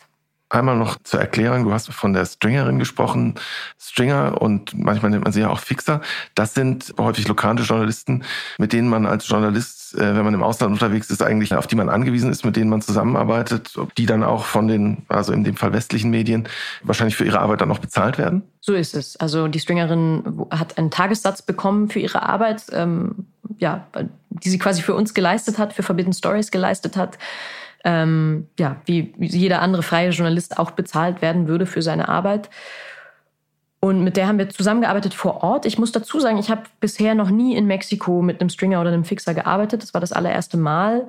Einmal noch zur Erklärung, du hast von der Stringerin gesprochen. Stringer und manchmal nennt man sie ja auch Fixer. Das sind häufig lokale Journalisten, mit denen man als Journalist, äh, wenn man im Ausland unterwegs ist, eigentlich auf die man angewiesen ist, mit denen man zusammenarbeitet, die dann auch von den, also in dem Fall westlichen Medien, wahrscheinlich für ihre Arbeit dann noch bezahlt werden?
So ist es. Also die Stringerin hat einen Tagessatz bekommen für ihre Arbeit, ähm, ja, die sie quasi für uns geleistet hat, für Forbidden Stories geleistet hat ähm, ja, wie jeder andere freie Journalist auch bezahlt werden würde für seine Arbeit. Und mit der haben wir zusammengearbeitet vor Ort. Ich muss dazu sagen, ich habe bisher noch nie in Mexiko mit einem Stringer oder einem Fixer gearbeitet. Das war das allererste Mal.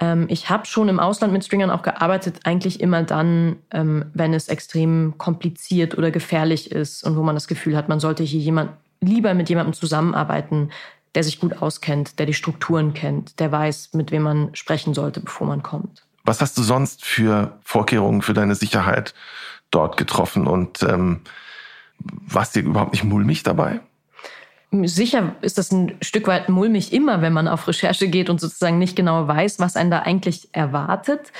Ähm, ich habe schon im Ausland mit Stringern auch gearbeitet, eigentlich immer dann, ähm, wenn es extrem kompliziert oder gefährlich ist und wo man das Gefühl hat, man sollte hier jemand lieber mit jemandem zusammenarbeiten, der sich gut auskennt, der die Strukturen kennt, der weiß, mit wem man sprechen sollte, bevor man kommt.
Was hast du sonst für Vorkehrungen für deine Sicherheit dort getroffen und ähm, War es dir überhaupt nicht mulmig dabei?
Sicher ist das ein Stück weit mulmig immer, wenn man auf Recherche geht und sozusagen nicht genau weiß, was einen da eigentlich erwartet.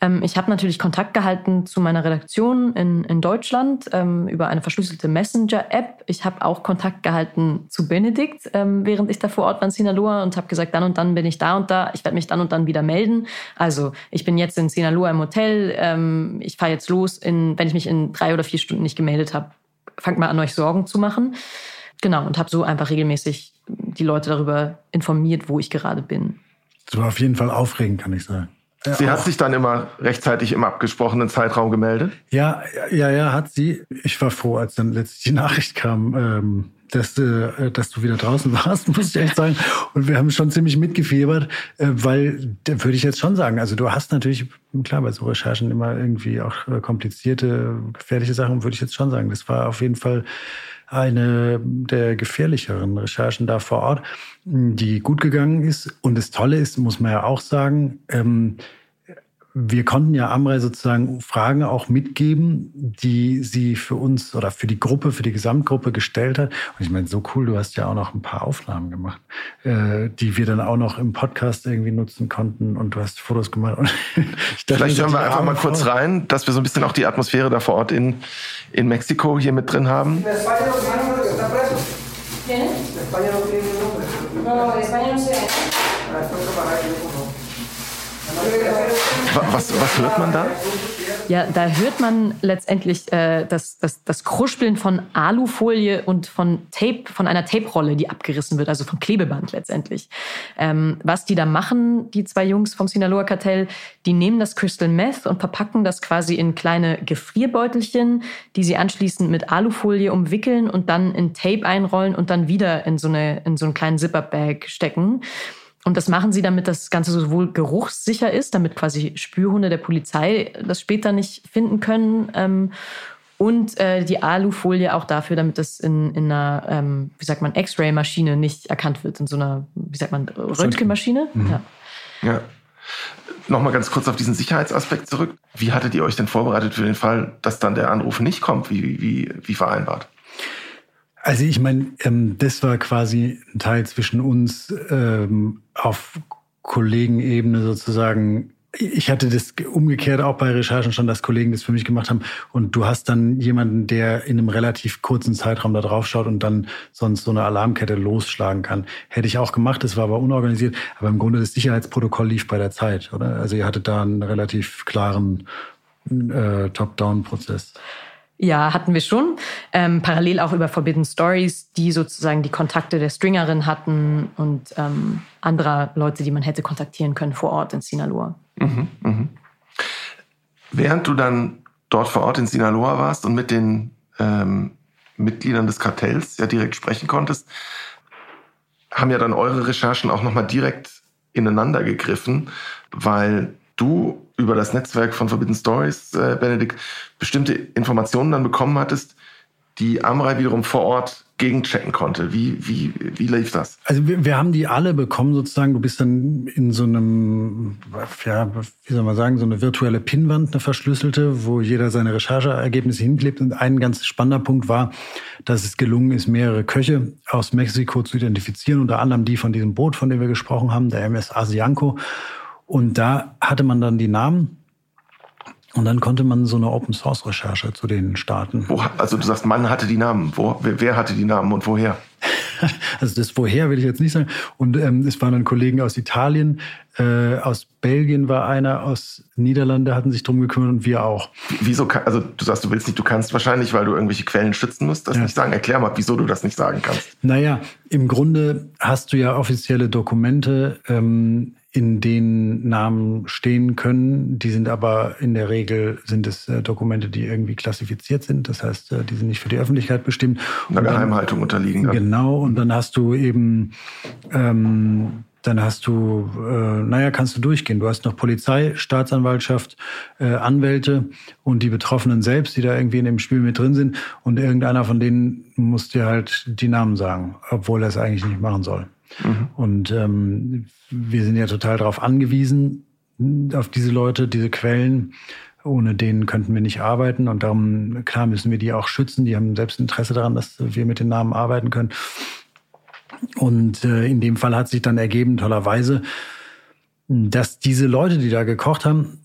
Ähm, ich habe natürlich Kontakt gehalten zu meiner Redaktion in, in Deutschland ähm, über eine verschlüsselte Messenger-App. Ich habe auch Kontakt gehalten zu Benedikt, ähm, während ich da vor Ort war in Sinaloa und habe gesagt, dann und dann bin ich da und da. Ich werde mich dann und dann wieder melden. Also ich bin jetzt in Sinaloa im Hotel. Ähm, ich fahre jetzt los, in, wenn ich mich in drei oder vier Stunden nicht gemeldet habe. Fangt mal an, euch Sorgen zu machen. Genau, und habe so einfach regelmäßig die Leute darüber informiert, wo ich gerade bin.
Das war auf jeden Fall aufregend, kann ich sagen.
Sie hat sich dann immer rechtzeitig im abgesprochenen Zeitraum gemeldet?
Ja, ja, ja, hat sie. Ich war froh, als dann letztlich die Nachricht kam, ähm, dass, äh, dass du wieder draußen warst, muss ich echt sagen. Und wir haben schon ziemlich mitgefiebert, äh, weil, da würde ich jetzt schon sagen, also du hast natürlich, klar, bei so Recherchen immer irgendwie auch äh, komplizierte, gefährliche Sachen, würde ich jetzt schon sagen. Das war auf jeden Fall eine der gefährlicheren Recherchen da vor Ort, die gut gegangen ist. Und das Tolle ist, muss man ja auch sagen, ähm, wir konnten ja Amrei sozusagen Fragen auch mitgeben, die sie für uns oder für die Gruppe, für die Gesamtgruppe gestellt hat. Und ich meine, so cool, du hast ja auch noch ein paar Aufnahmen gemacht, äh, die wir dann auch noch im Podcast irgendwie nutzen konnten und du hast Fotos gemacht. Und
Vielleicht hören wir einfach mal kurz rein, dass wir so ein bisschen auch die Atmosphäre da vor Ort in, in Mexiko hier mit drin haben. No, España no se was, was hört man da?
Ja, da hört man letztendlich äh, das, das, das Kruspeln von Alufolie und von Tape, von einer Tape-Rolle, die abgerissen wird, also vom Klebeband letztendlich. Ähm, was die da machen, die zwei Jungs vom Sinaloa-Kartell, die nehmen das Crystal Meth und verpacken das quasi in kleine Gefrierbeutelchen, die sie anschließend mit Alufolie umwickeln und dann in Tape einrollen und dann wieder in so, eine, in so einen kleinen Zipper-Bag stecken. Und das machen sie, damit das Ganze sowohl geruchssicher ist, damit quasi Spürhunde der Polizei das später nicht finden können. Ähm, und äh, die Alufolie auch dafür, damit das in, in einer, ähm, wie sagt man, X-Ray-Maschine nicht erkannt wird, in so einer, wie sagt man, Röntgenmaschine. Mhm. Ja.
ja. Nochmal ganz kurz auf diesen Sicherheitsaspekt zurück. Wie hattet ihr euch denn vorbereitet für den Fall, dass dann der Anruf nicht kommt, wie, wie, wie vereinbart?
Also ich meine, ähm, das war quasi ein Teil zwischen uns ähm, auf Kollegenebene sozusagen. Ich hatte das umgekehrt auch bei Recherchen schon, dass Kollegen das für mich gemacht haben. Und du hast dann jemanden, der in einem relativ kurzen Zeitraum da drauf schaut und dann sonst so eine Alarmkette losschlagen kann. Hätte ich auch gemacht, das war aber unorganisiert. Aber im Grunde das Sicherheitsprotokoll lief bei der Zeit, oder? Also ihr hattet da einen relativ klaren äh, Top-Down-Prozess.
Ja, hatten wir schon. Ähm, parallel auch über Forbidden Stories, die sozusagen die Kontakte der Stringerin hatten und ähm, anderer Leute, die man hätte kontaktieren können vor Ort in Sinaloa. Mhm,
mh. Während du dann dort vor Ort in Sinaloa warst und mit den ähm, Mitgliedern des Kartells ja direkt sprechen konntest, haben ja dann eure Recherchen auch nochmal direkt ineinander gegriffen, weil du über das Netzwerk von Forbidden Stories, äh, Benedikt, bestimmte Informationen dann bekommen hattest, die Amrei wiederum vor Ort gegenchecken konnte. Wie, wie, wie lief das?
Also wir, wir, haben die alle bekommen sozusagen. Du bist dann in so einem, ja, wie soll man sagen, so eine virtuelle Pinnwand, eine verschlüsselte, wo jeder seine Rechercheergebnisse hinklebt. Und ein ganz spannender Punkt war, dass es gelungen ist, mehrere Köche aus Mexiko zu identifizieren, unter anderem die von diesem Boot, von dem wir gesprochen haben, der MS Asianco. Und da hatte man dann die Namen und dann konnte man so eine Open Source Recherche zu denen starten.
Wo, also du sagst, man hatte die Namen. Wo, wer hatte die Namen und woher?
Also das woher will ich jetzt nicht sagen. Und ähm, es waren dann Kollegen aus Italien, äh, aus Belgien war einer, aus Niederlande hatten sich drum gekümmert und wir auch.
Wieso? Also du sagst, du willst nicht, du kannst wahrscheinlich, weil du irgendwelche Quellen schützen musst, das ja. nicht sagen. Erklär mal, wieso du das nicht sagen kannst.
Naja, im Grunde hast du ja offizielle Dokumente. Ähm, in denen Namen stehen können. Die sind aber in der Regel sind es äh, Dokumente, die irgendwie klassifiziert sind. Das heißt, äh, die sind nicht für die Öffentlichkeit bestimmt.
Einer Geheimhaltung unterliegen.
Dann. Genau. Und dann hast du eben, ähm, dann hast du, äh, naja, kannst du durchgehen. Du hast noch Polizei, Staatsanwaltschaft, äh, Anwälte und die Betroffenen selbst, die da irgendwie in dem Spiel mit drin sind. Und irgendeiner von denen muss dir halt die Namen sagen, obwohl er es eigentlich nicht machen soll. Mhm. Und ähm, wir sind ja total darauf angewiesen, auf diese Leute, diese Quellen, Ohne denen könnten wir nicht arbeiten und darum, klar, müssen wir die auch schützen. Die haben selbst Interesse daran, dass wir mit den Namen arbeiten können. Und äh, in dem Fall hat sich dann ergeben, tollerweise, dass diese Leute, die da gekocht haben,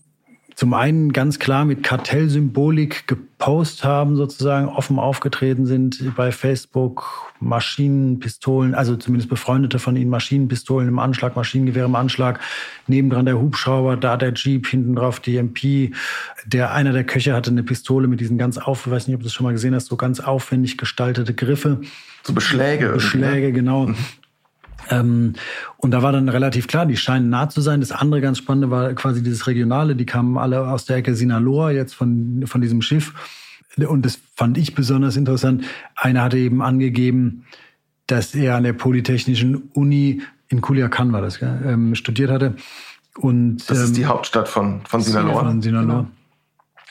zum einen ganz klar mit Kartellsymbolik gepostet haben, sozusagen offen aufgetreten sind bei Facebook, Maschinenpistolen, also zumindest Befreundete von ihnen, Maschinenpistolen im Anschlag, Maschinengewehre im Anschlag, nebendran der Hubschrauber, da der Jeep, hinten drauf die MP. Der, einer der Köche hatte eine Pistole mit diesen ganz auf, ich weiß nicht, ob du das schon mal gesehen hast, so ganz aufwendig gestaltete Griffe.
So Beschläge.
Ne? Beschläge, genau. Mhm. Ähm, und da war dann relativ klar, die scheinen nah zu sein. Das andere ganz Spannende war quasi dieses Regionale. Die kamen alle aus der Ecke Sinaloa, jetzt von, von diesem Schiff. Und das fand ich besonders interessant. Einer hatte eben angegeben, dass er an der Polytechnischen Uni in Culiacan war das, gell, ähm, studiert hatte. Und,
das ist die ähm, Hauptstadt von, von Sinaloa. Von
Sinaloa. Genau.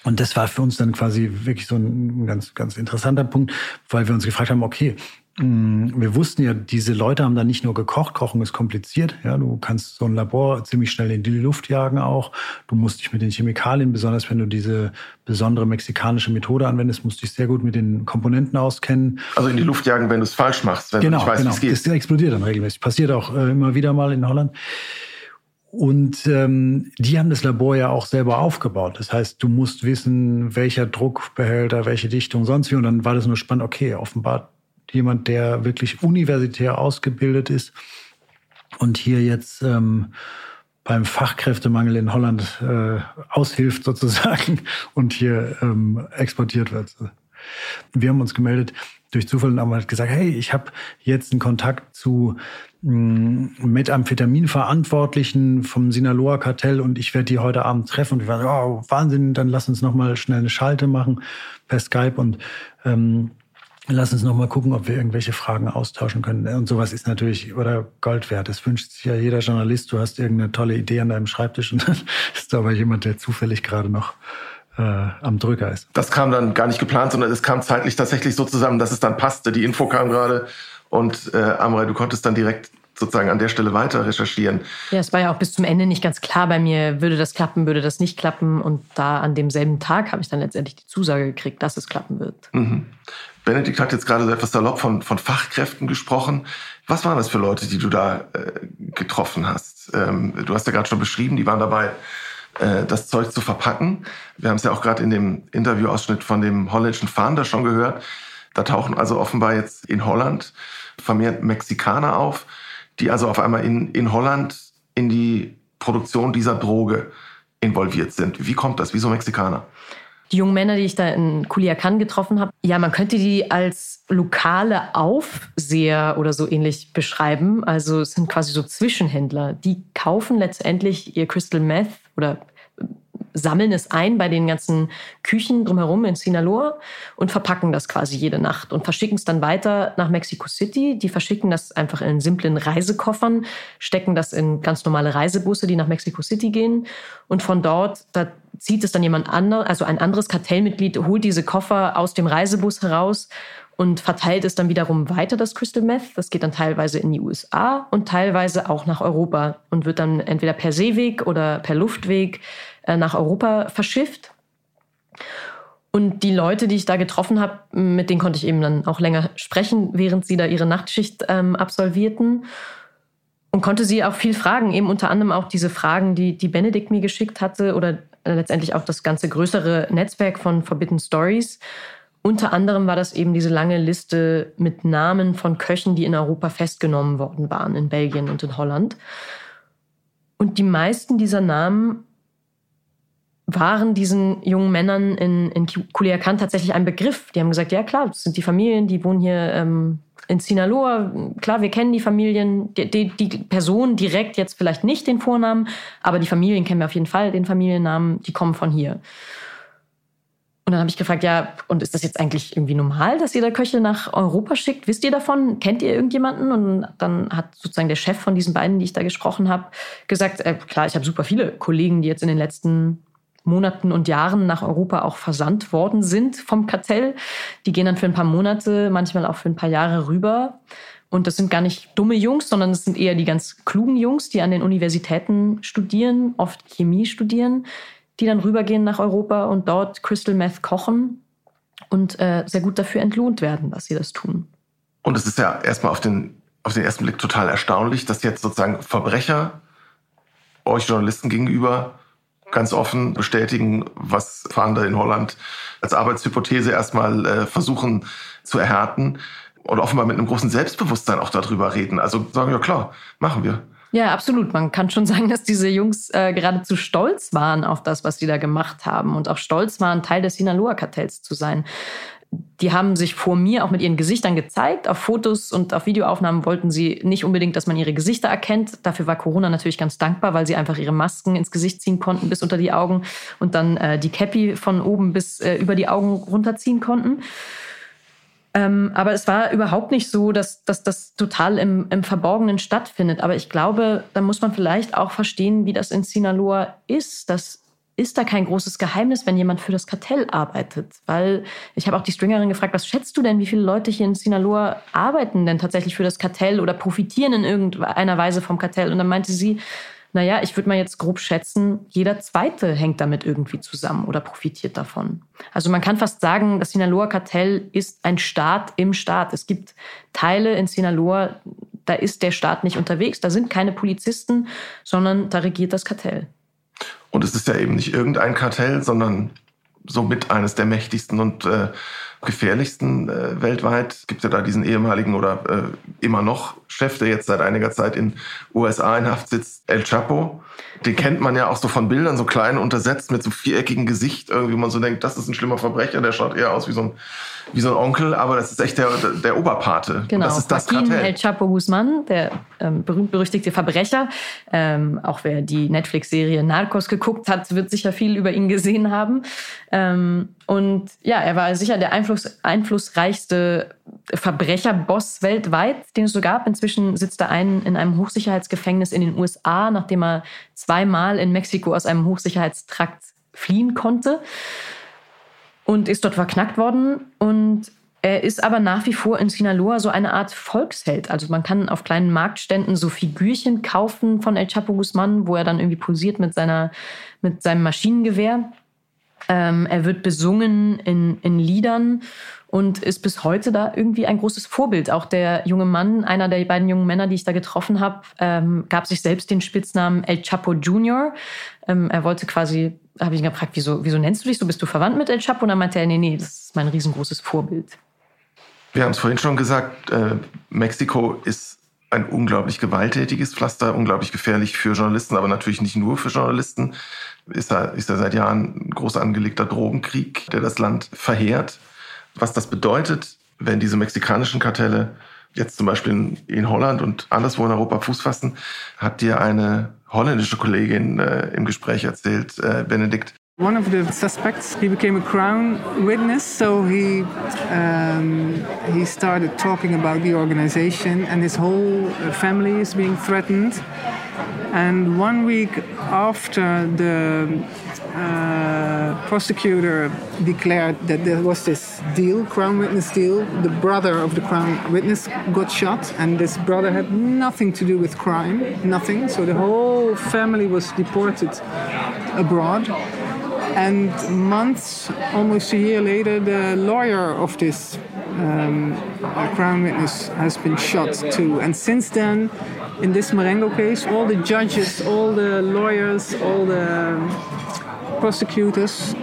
Und das war für uns dann quasi wirklich so ein ganz, ganz interessanter Punkt, weil wir uns gefragt haben, okay, wir wussten ja, diese Leute haben da nicht nur gekocht, Kochen ist kompliziert. Ja, du kannst so ein Labor ziemlich schnell in die Luft jagen auch. Du musst dich mit den Chemikalien, besonders wenn du diese besondere mexikanische Methode anwendest, musst dich sehr gut mit den Komponenten auskennen.
Also in die Luft jagen, wenn du es falsch machst, wenn
genau,
du nicht weißt,
genau.
wie es geht.
Das explodiert dann regelmäßig. Passiert auch äh, immer wieder mal in Holland. Und ähm, die haben das Labor ja auch selber aufgebaut. Das heißt, du musst wissen, welcher Druckbehälter, welche Dichtung, sonst wie. Und dann war das nur spannend, okay, offenbar jemand, der wirklich universitär ausgebildet ist und hier jetzt ähm, beim Fachkräftemangel in Holland äh, aushilft sozusagen und hier ähm, exportiert wird. Wir haben uns gemeldet durch Zufall und haben halt gesagt, hey, ich habe jetzt einen Kontakt zu mm, Methamphetamin-Verantwortlichen vom Sinaloa-Kartell und ich werde die heute Abend treffen. Und wir waren, oh, Wahnsinn, dann lass uns nochmal schnell eine Schalte machen per Skype und ähm, Lass uns noch mal gucken, ob wir irgendwelche Fragen austauschen können. Und sowas ist natürlich oder Gold wert. Das wünscht sich ja jeder Journalist. Du hast irgendeine tolle Idee an deinem Schreibtisch und dann ist da aber jemand, der zufällig gerade noch äh, am Drücker ist.
Das kam dann gar nicht geplant, sondern es kam zeitlich tatsächlich so zusammen, dass es dann passte. Die Info kam gerade und äh, Amrei, du konntest dann direkt sozusagen an der Stelle weiter recherchieren.
Ja, es war ja auch bis zum Ende nicht ganz klar bei mir, würde das klappen, würde das nicht klappen. Und da an demselben Tag habe ich dann letztendlich die Zusage gekriegt, dass es klappen wird.
Mhm. Benedikt hat jetzt gerade so etwas salopp von, von Fachkräften gesprochen. Was waren das für Leute, die du da äh, getroffen hast? Ähm, du hast ja gerade schon beschrieben, die waren dabei, äh, das Zeug zu verpacken. Wir haben es ja auch gerade in dem Interviewausschnitt von dem holländischen Fahnder schon gehört. Da tauchen also offenbar jetzt in Holland vermehrt Mexikaner auf, die also auf einmal in, in Holland in die Produktion dieser Droge involviert sind. Wie kommt das? Wieso Mexikaner?
Die jungen Männer, die ich da in Culiacan getroffen habe, ja, man könnte die als lokale Aufseher oder so ähnlich beschreiben. Also es sind quasi so Zwischenhändler. Die kaufen letztendlich ihr Crystal Meth oder sammeln es ein bei den ganzen Küchen drumherum in Sinaloa und verpacken das quasi jede Nacht und verschicken es dann weiter nach Mexico City. Die verschicken das einfach in simplen Reisekoffern, stecken das in ganz normale Reisebusse, die nach Mexico City gehen und von dort, da zieht es dann jemand anderes, also ein anderes Kartellmitglied holt diese Koffer aus dem Reisebus heraus und verteilt es dann wiederum weiter, das Crystal Meth. Das geht dann teilweise in die USA und teilweise auch nach Europa und wird dann entweder per Seeweg oder per Luftweg nach Europa verschifft. Und die Leute, die ich da getroffen habe, mit denen konnte ich eben dann auch länger sprechen, während sie da ihre Nachtschicht ähm, absolvierten. Und konnte sie auch viel fragen, eben unter anderem auch diese Fragen, die, die Benedikt mir geschickt hatte oder letztendlich auch das ganze größere Netzwerk von Forbidden Stories. Unter anderem war das eben diese lange Liste mit Namen von Köchen, die in Europa festgenommen worden waren, in Belgien und in Holland. Und die meisten dieser Namen waren diesen jungen Männern in, in Culiacan tatsächlich ein Begriff. Die haben gesagt, ja klar, das sind die Familien, die wohnen hier ähm, in Sinaloa. Klar, wir kennen die Familien, die, die, die Person direkt jetzt vielleicht nicht den Vornamen, aber die Familien kennen wir auf jeden Fall, den Familiennamen, die kommen von hier. Und dann habe ich gefragt, ja, und ist das jetzt eigentlich irgendwie normal, dass ihr da Köche nach Europa schickt? Wisst ihr davon? Kennt ihr irgendjemanden? Und dann hat sozusagen der Chef von diesen beiden, die ich da gesprochen habe, gesagt, äh, klar, ich habe super viele Kollegen, die jetzt in den letzten Monaten und Jahren nach Europa auch versandt worden sind vom Kartell. Die gehen dann für ein paar Monate, manchmal auch für ein paar Jahre rüber. Und das sind gar nicht dumme Jungs, sondern es sind eher die ganz klugen Jungs, die an den Universitäten studieren, oft Chemie studieren, die dann rübergehen nach Europa und dort Crystal Meth kochen und äh, sehr gut dafür entlohnt werden, dass sie das tun.
Und es ist ja erstmal auf den, auf den ersten Blick total erstaunlich, dass jetzt sozusagen Verbrecher euch Journalisten gegenüber ganz offen bestätigen, was Fahnder in Holland als Arbeitshypothese erstmal äh, versuchen zu erhärten und offenbar mit einem großen Selbstbewusstsein auch darüber reden. Also sagen, ja klar, machen wir.
Ja, absolut. Man kann schon sagen, dass diese Jungs äh, geradezu stolz waren auf das, was sie da gemacht haben und auch stolz waren, Teil des Sinaloa-Kartells zu sein. Die haben sich vor mir auch mit ihren Gesichtern gezeigt. Auf Fotos und auf Videoaufnahmen wollten sie nicht unbedingt, dass man ihre Gesichter erkennt. Dafür war Corona natürlich ganz dankbar, weil sie einfach ihre Masken ins Gesicht ziehen konnten bis unter die Augen und dann äh, die Cappy von oben bis äh, über die Augen runterziehen konnten. Ähm, aber es war überhaupt nicht so, dass, dass das total im, im Verborgenen stattfindet. Aber ich glaube, da muss man vielleicht auch verstehen, wie das in Sinaloa ist. Das ist da kein großes Geheimnis, wenn jemand für das Kartell arbeitet. Weil ich habe auch die Stringerin gefragt, was schätzt du denn, wie viele Leute hier in Sinaloa arbeiten denn tatsächlich für das Kartell oder profitieren in irgendeiner Weise vom Kartell? Und dann meinte sie, naja, ich würde mal jetzt grob schätzen, jeder Zweite hängt damit irgendwie zusammen oder profitiert davon. Also man kann fast sagen, das Sinaloa-Kartell ist ein Staat im Staat. Es gibt Teile in Sinaloa, da ist der Staat nicht unterwegs, da sind keine Polizisten, sondern da regiert das Kartell.
Und es ist ja eben nicht irgendein Kartell, sondern somit eines der mächtigsten und äh, gefährlichsten äh, weltweit. Es gibt ja da diesen ehemaligen oder äh, immer noch Chef, der jetzt seit einiger Zeit in USA in Haft sitzt, El Chapo. Den kennt man ja auch so von Bildern, so klein untersetzt mit so viereckigem Gesicht. Irgendwie man so denkt, das ist ein schlimmer Verbrecher, der schaut eher aus wie so ein, wie so ein Onkel, aber das ist echt der, der Oberpate.
Genau,
das ist das
Joaquin. El Chapo Guzman, der ähm, berühmt-berüchtigte Verbrecher. Ähm, auch wer die Netflix-Serie Narcos geguckt hat, wird sicher viel über ihn gesehen haben. Ähm, und ja, er war sicher der Einfluss, einflussreichste Verbrecherboss weltweit, den es so gab. Inzwischen sitzt er ein in einem Hochsicherheitsgefängnis in den USA, nachdem er zweimal in Mexiko aus einem Hochsicherheitstrakt fliehen konnte und ist dort verknackt worden. Und er ist aber nach wie vor in Sinaloa so eine Art Volksheld. Also man kann auf kleinen Marktständen so Figürchen kaufen von El Chapo Guzman, wo er dann irgendwie posiert mit, seiner, mit seinem Maschinengewehr. Ähm, er wird besungen in, in Liedern und ist bis heute da irgendwie ein großes Vorbild. Auch der junge Mann, einer der beiden jungen Männer, die ich da getroffen habe, ähm, gab sich selbst den Spitznamen El Chapo Junior. Ähm, er wollte quasi, habe ich ihn gefragt, wieso, wieso nennst du dich so? Bist du verwandt mit El Chapo? Und dann meinte er, nee, nee, das ist mein riesengroßes Vorbild.
Wir haben es vorhin schon gesagt, äh, Mexiko ist ein unglaublich gewalttätiges Pflaster, unglaublich gefährlich für Journalisten, aber natürlich nicht nur für Journalisten. Ist da, ist da seit Jahren ein groß angelegter Drogenkrieg, der das Land verheert. Was das bedeutet, wenn diese mexikanischen Kartelle jetzt zum Beispiel in, Holland und anderswo in Europa Fuß fassen, hat dir eine holländische Kollegin äh, im Gespräch erzählt, äh, Benedikt,
One of the suspects, he became a crown witness, so he um, he started talking about the organization, and his whole family is being threatened. And one week after the uh, prosecutor declared that there was this deal, crown witness deal, the brother of the crown witness got shot, and this brother had nothing to do with crime, nothing. So the whole family was deported abroad. And months, almost a year later, the lawyer of this um, uh, crown witness has been shot too. And since then, in this Marengo case, all the judges, all the lawyers, all the prosecutors,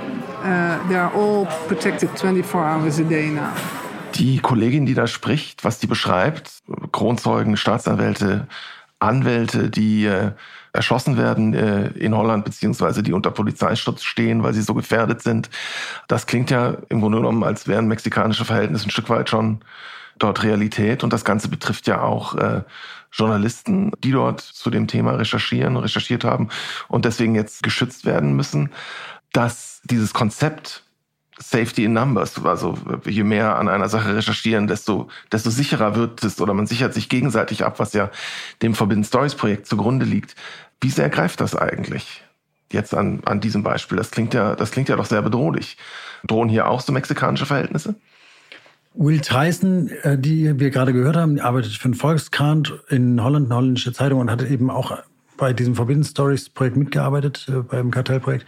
uh, they are all protected 24 hours a day now.
Die Kollegin, die da spricht, was die beschreibt, Kronzeugen, Staatsanwälte, Anwälte, die äh, erschossen werden äh, in Holland, beziehungsweise die unter Polizeischutz stehen, weil sie so gefährdet sind. Das klingt ja im Grunde genommen, als wären mexikanische Verhältnisse ein Stück weit schon dort Realität. Und das Ganze betrifft ja auch äh, Journalisten, die dort zu dem Thema recherchieren, recherchiert haben und deswegen jetzt geschützt werden müssen. Dass dieses Konzept Safety in Numbers. Also je mehr an einer Sache recherchieren, desto, desto sicherer wird es oder man sichert sich gegenseitig ab, was ja dem Forbidden Stories Projekt zugrunde liegt. Wie sehr greift das eigentlich? Jetzt an, an diesem Beispiel. Das klingt ja, das klingt ja doch sehr bedrohlich. Drohen hier auch so mexikanische Verhältnisse?
Will Tyson, äh, die wir gerade gehört haben, arbeitet für den Volkskrant in Holland, eine holländische Zeitung und hat eben auch bei diesem Forbidden Stories Projekt mitgearbeitet, äh, beim Kartellprojekt.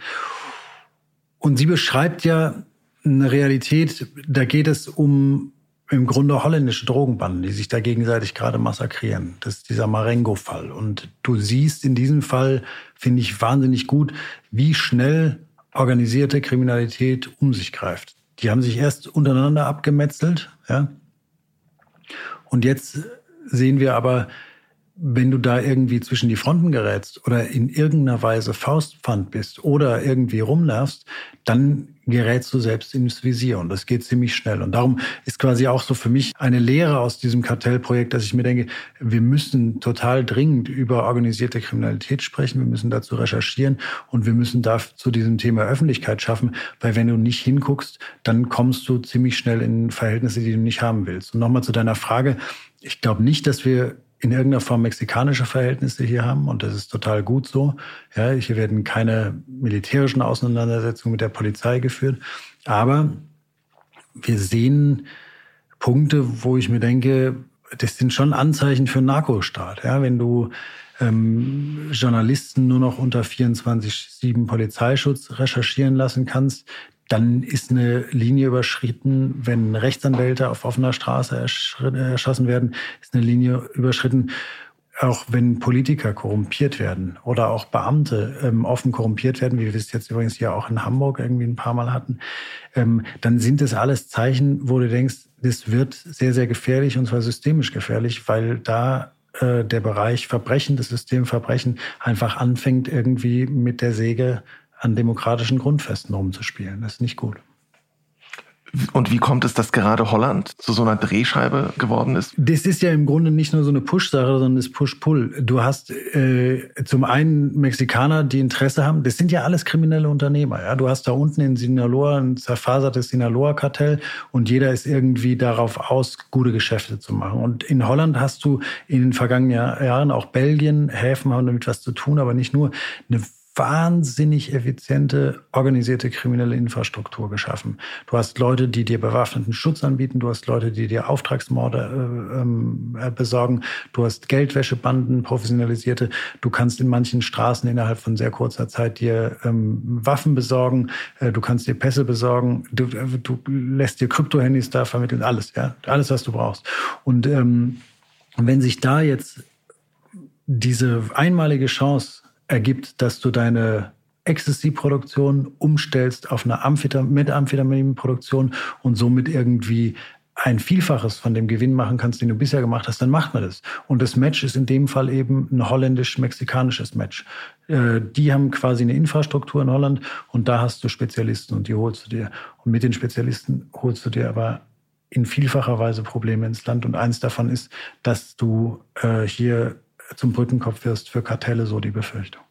Und sie beschreibt ja eine Realität, da geht es um im Grunde holländische Drogenbanden, die sich da gegenseitig gerade massakrieren. Das ist dieser Marengo-Fall. Und du siehst in diesem Fall, finde ich wahnsinnig gut, wie schnell organisierte Kriminalität um sich greift. Die haben sich erst untereinander abgemetzelt, ja. Und jetzt sehen wir aber, wenn du da irgendwie zwischen die Fronten gerätst oder in irgendeiner Weise Faustpfand bist oder irgendwie rumnervst, dann gerätst du selbst ins Visier und das geht ziemlich schnell. Und darum ist quasi auch so für mich eine Lehre aus diesem Kartellprojekt, dass ich mir denke, wir müssen total dringend über organisierte Kriminalität sprechen, wir müssen dazu recherchieren und wir müssen da zu diesem Thema Öffentlichkeit schaffen, weil wenn du nicht hinguckst, dann kommst du ziemlich schnell in Verhältnisse, die du nicht haben willst. Und nochmal zu deiner Frage, ich glaube nicht, dass wir in irgendeiner Form mexikanische Verhältnisse hier haben und das ist total gut so. Ja, hier werden keine militärischen Auseinandersetzungen mit der Polizei geführt, aber wir sehen Punkte, wo ich mir denke, das sind schon Anzeichen für einen Narkostaat. Ja, wenn du ähm, Journalisten nur noch unter 24-7 Polizeischutz recherchieren lassen kannst, dann ist eine Linie überschritten, wenn Rechtsanwälte auf offener Straße erschossen werden, ist eine Linie überschritten, auch wenn Politiker korrumpiert werden oder auch Beamte ähm, offen korrumpiert werden, wie wir es jetzt übrigens hier auch in Hamburg irgendwie ein paar Mal hatten, ähm, dann sind das alles Zeichen, wo du denkst, das wird sehr, sehr gefährlich und zwar systemisch gefährlich, weil da äh, der Bereich Verbrechen, das System Verbrechen einfach anfängt, irgendwie mit der Säge an demokratischen Grundfesten rumzuspielen. Das ist nicht gut.
Und wie kommt es, dass gerade Holland zu so einer Drehscheibe geworden ist?
Das ist ja im Grunde nicht nur so eine Push-Sache, sondern das Push-Pull. Du hast äh, zum einen Mexikaner, die Interesse haben. Das sind ja alles kriminelle Unternehmer. Ja? Du hast da unten in Sinaloa ein zerfasertes Sinaloa-Kartell und jeder ist irgendwie darauf aus, gute Geschäfte zu machen. Und in Holland hast du in den vergangenen Jahren, auch Belgien, Häfen haben damit was zu tun, aber nicht nur, eine wahnsinnig effiziente, organisierte kriminelle Infrastruktur geschaffen. Du hast Leute, die dir bewaffneten Schutz anbieten, du hast Leute, die dir Auftragsmorde äh, ähm, äh, besorgen, du hast Geldwäschebanden, professionalisierte, du kannst in manchen Straßen innerhalb von sehr kurzer Zeit dir ähm, Waffen besorgen, äh, du kannst dir Pässe besorgen, du, äh, du lässt dir Kryptohandys da vermitteln, alles, ja, alles, was du brauchst. Und ähm, wenn sich da jetzt diese einmalige Chance ergibt, dass du deine Ecstasy-Produktion umstellst auf eine Amphetam Methamphetamin-Produktion und somit irgendwie ein Vielfaches von dem Gewinn machen kannst, den du bisher gemacht hast, dann macht man das. Und das Match ist in dem Fall eben ein holländisch-mexikanisches Match. Äh, die haben quasi eine Infrastruktur in Holland und da hast du Spezialisten und die holst du dir. Und mit den Spezialisten holst du dir aber in vielfacher Weise Probleme ins Land. Und eins davon ist, dass du äh, hier zum Brückenkopf wirst für Kartelle, so die Befürchtung.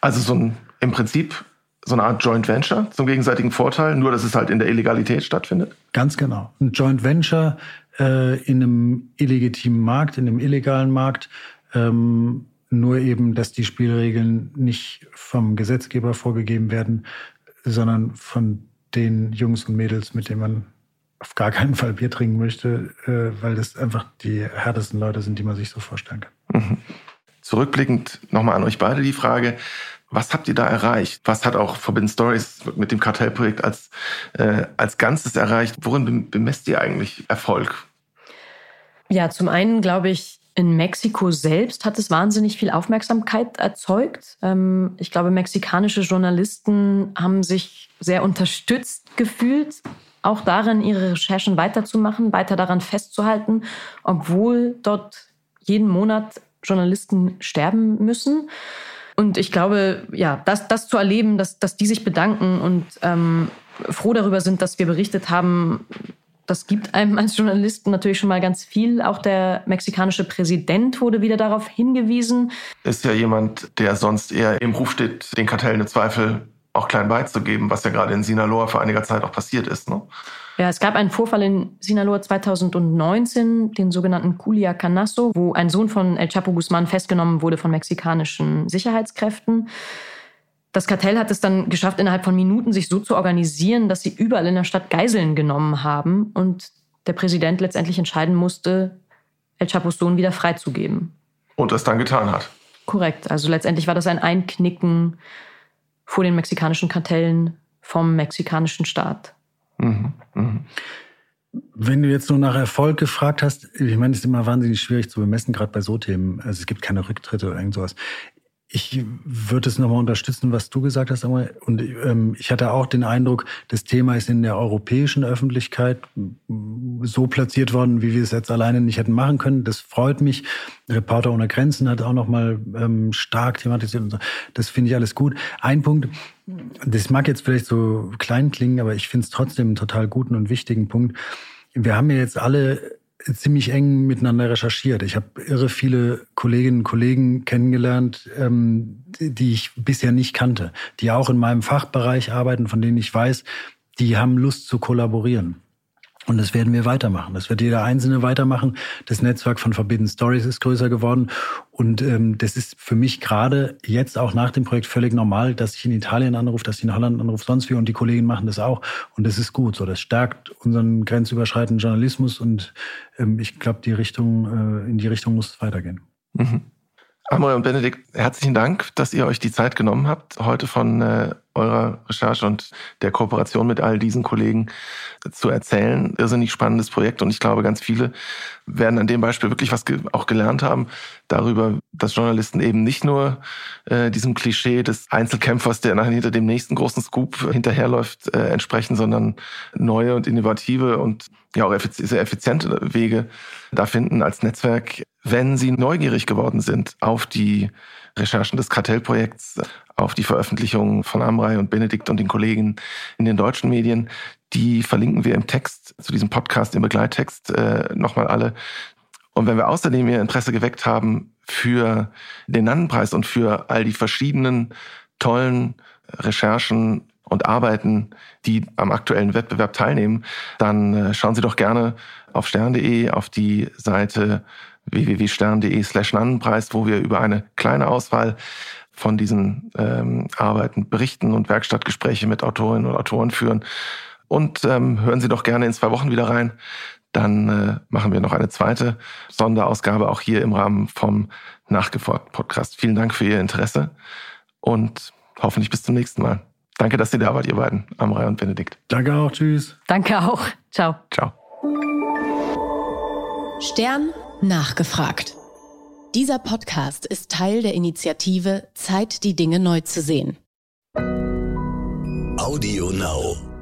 Also so ein, im Prinzip so eine Art Joint Venture zum gegenseitigen Vorteil, nur dass es halt in der Illegalität stattfindet?
Ganz genau. Ein Joint Venture äh, in einem illegitimen Markt, in einem illegalen Markt. Ähm, nur eben, dass die Spielregeln nicht vom Gesetzgeber vorgegeben werden, sondern von den Jungs und Mädels, mit denen man auf gar keinen Fall Bier trinken möchte, äh, weil das einfach die härtesten Leute sind, die man sich so vorstellen kann. Mhm.
Zurückblickend nochmal an euch beide die Frage, was habt ihr da erreicht? Was hat auch Forbidden Stories mit dem Kartellprojekt als, äh, als Ganzes erreicht? Worin bemesst ihr eigentlich Erfolg?
Ja, zum einen glaube ich, in Mexiko selbst hat es wahnsinnig viel Aufmerksamkeit erzeugt. Ähm, ich glaube, mexikanische Journalisten haben sich sehr unterstützt gefühlt auch darin, ihre Recherchen weiterzumachen, weiter daran festzuhalten, obwohl dort jeden Monat Journalisten sterben müssen. Und ich glaube, ja, das, das zu erleben, dass, dass die sich bedanken und ähm, froh darüber sind, dass wir berichtet haben, das gibt einem als Journalisten natürlich schon mal ganz viel. Auch der mexikanische Präsident wurde wieder darauf hingewiesen.
Ist ja jemand, der sonst eher im Ruf steht, den Kartellen im Zweifel auch klein beizugeben, was ja gerade in Sinaloa vor einiger Zeit auch passiert ist. Ne?
Ja, es gab einen Vorfall in Sinaloa 2019, den sogenannten Culia Canasso, wo ein Sohn von El Chapo Guzman festgenommen wurde von mexikanischen Sicherheitskräften. Das Kartell hat es dann geschafft, innerhalb von Minuten sich so zu organisieren, dass sie überall in der Stadt Geiseln genommen haben und der Präsident letztendlich entscheiden musste, El Chapos Sohn wieder freizugeben.
Und das dann getan hat.
Korrekt. Also letztendlich war das ein Einknicken vor den mexikanischen Kartellen vom mexikanischen Staat. Mhm. Mhm.
Wenn du jetzt nur nach Erfolg gefragt hast, ich meine, es ist immer wahnsinnig schwierig zu bemessen, gerade bei so Themen. Also es gibt keine Rücktritte oder irgend sowas. Ich würde es nochmal unterstützen, was du gesagt hast. Und ähm, ich hatte auch den Eindruck, das Thema ist in der europäischen Öffentlichkeit so platziert worden, wie wir es jetzt alleine nicht hätten machen können. Das freut mich. Reporter ohne Grenzen hat auch nochmal ähm, stark thematisiert. Und so. Das finde ich alles gut. Ein Punkt, das mag jetzt vielleicht so klein klingen, aber ich finde es trotzdem einen total guten und wichtigen Punkt. Wir haben ja jetzt alle ziemlich eng miteinander recherchiert. Ich habe irre viele Kolleginnen und Kollegen kennengelernt, ähm, die ich bisher nicht kannte, die auch in meinem Fachbereich arbeiten, von denen ich weiß, die haben Lust zu kollaborieren. Und das werden wir weitermachen. Das wird jeder Einzelne weitermachen. Das Netzwerk von Forbidden Stories ist größer geworden. Und ähm, das ist für mich gerade jetzt auch nach dem Projekt völlig normal, dass ich in Italien anrufe, dass ich in Holland anrufe, sonst wie. Und die Kollegen machen das auch. Und das ist gut. So, das stärkt unseren grenzüberschreitenden Journalismus. Und ähm, ich glaube, die Richtung, äh, in die Richtung muss es weitergehen.
Mhm. Amoy und Benedikt, herzlichen Dank, dass ihr euch die Zeit genommen habt, heute von äh, eurer Recherche und der Kooperation mit all diesen Kollegen zu erzählen. Irrsinnig spannendes Projekt und ich glaube, ganz viele werden an dem Beispiel wirklich was ge auch gelernt haben darüber, dass Journalisten eben nicht nur äh, diesem Klischee des Einzelkämpfers, der nachher hinter dem nächsten großen Scoop hinterherläuft, äh, entsprechen, sondern neue und innovative und ja auch sehr effiziente Wege da finden als Netzwerk, wenn sie neugierig geworden sind auf die Recherchen des Kartellprojekts, auf die Veröffentlichungen von Amrei und Benedikt und den Kollegen in den deutschen Medien. Die verlinken wir im Text zu diesem Podcast, im Begleittext äh, nochmal alle. Und wenn wir außerdem ihr Interesse geweckt haben für den Nannenpreis und für all die verschiedenen tollen Recherchen und Arbeiten, die am aktuellen Wettbewerb teilnehmen, dann äh, schauen Sie doch gerne auf stern.de, auf die Seite www.stern.de slash Nannenpreis, wo wir über eine kleine Auswahl von diesen ähm, Arbeiten berichten und Werkstattgespräche mit Autorinnen und Autoren führen. Und ähm, hören Sie doch gerne in zwei Wochen wieder rein. Dann äh, machen wir noch eine zweite Sonderausgabe auch hier im Rahmen vom Nachgefragt Podcast. Vielen Dank für Ihr Interesse und hoffentlich bis zum nächsten Mal. Danke, dass ihr da wart, ihr beiden, Amrei und Benedikt.
Danke auch. Tschüss.
Danke auch. Ciao.
Ciao.
Stern nachgefragt. Dieser Podcast ist Teil der Initiative Zeit, die Dinge neu zu sehen.
Audio Now.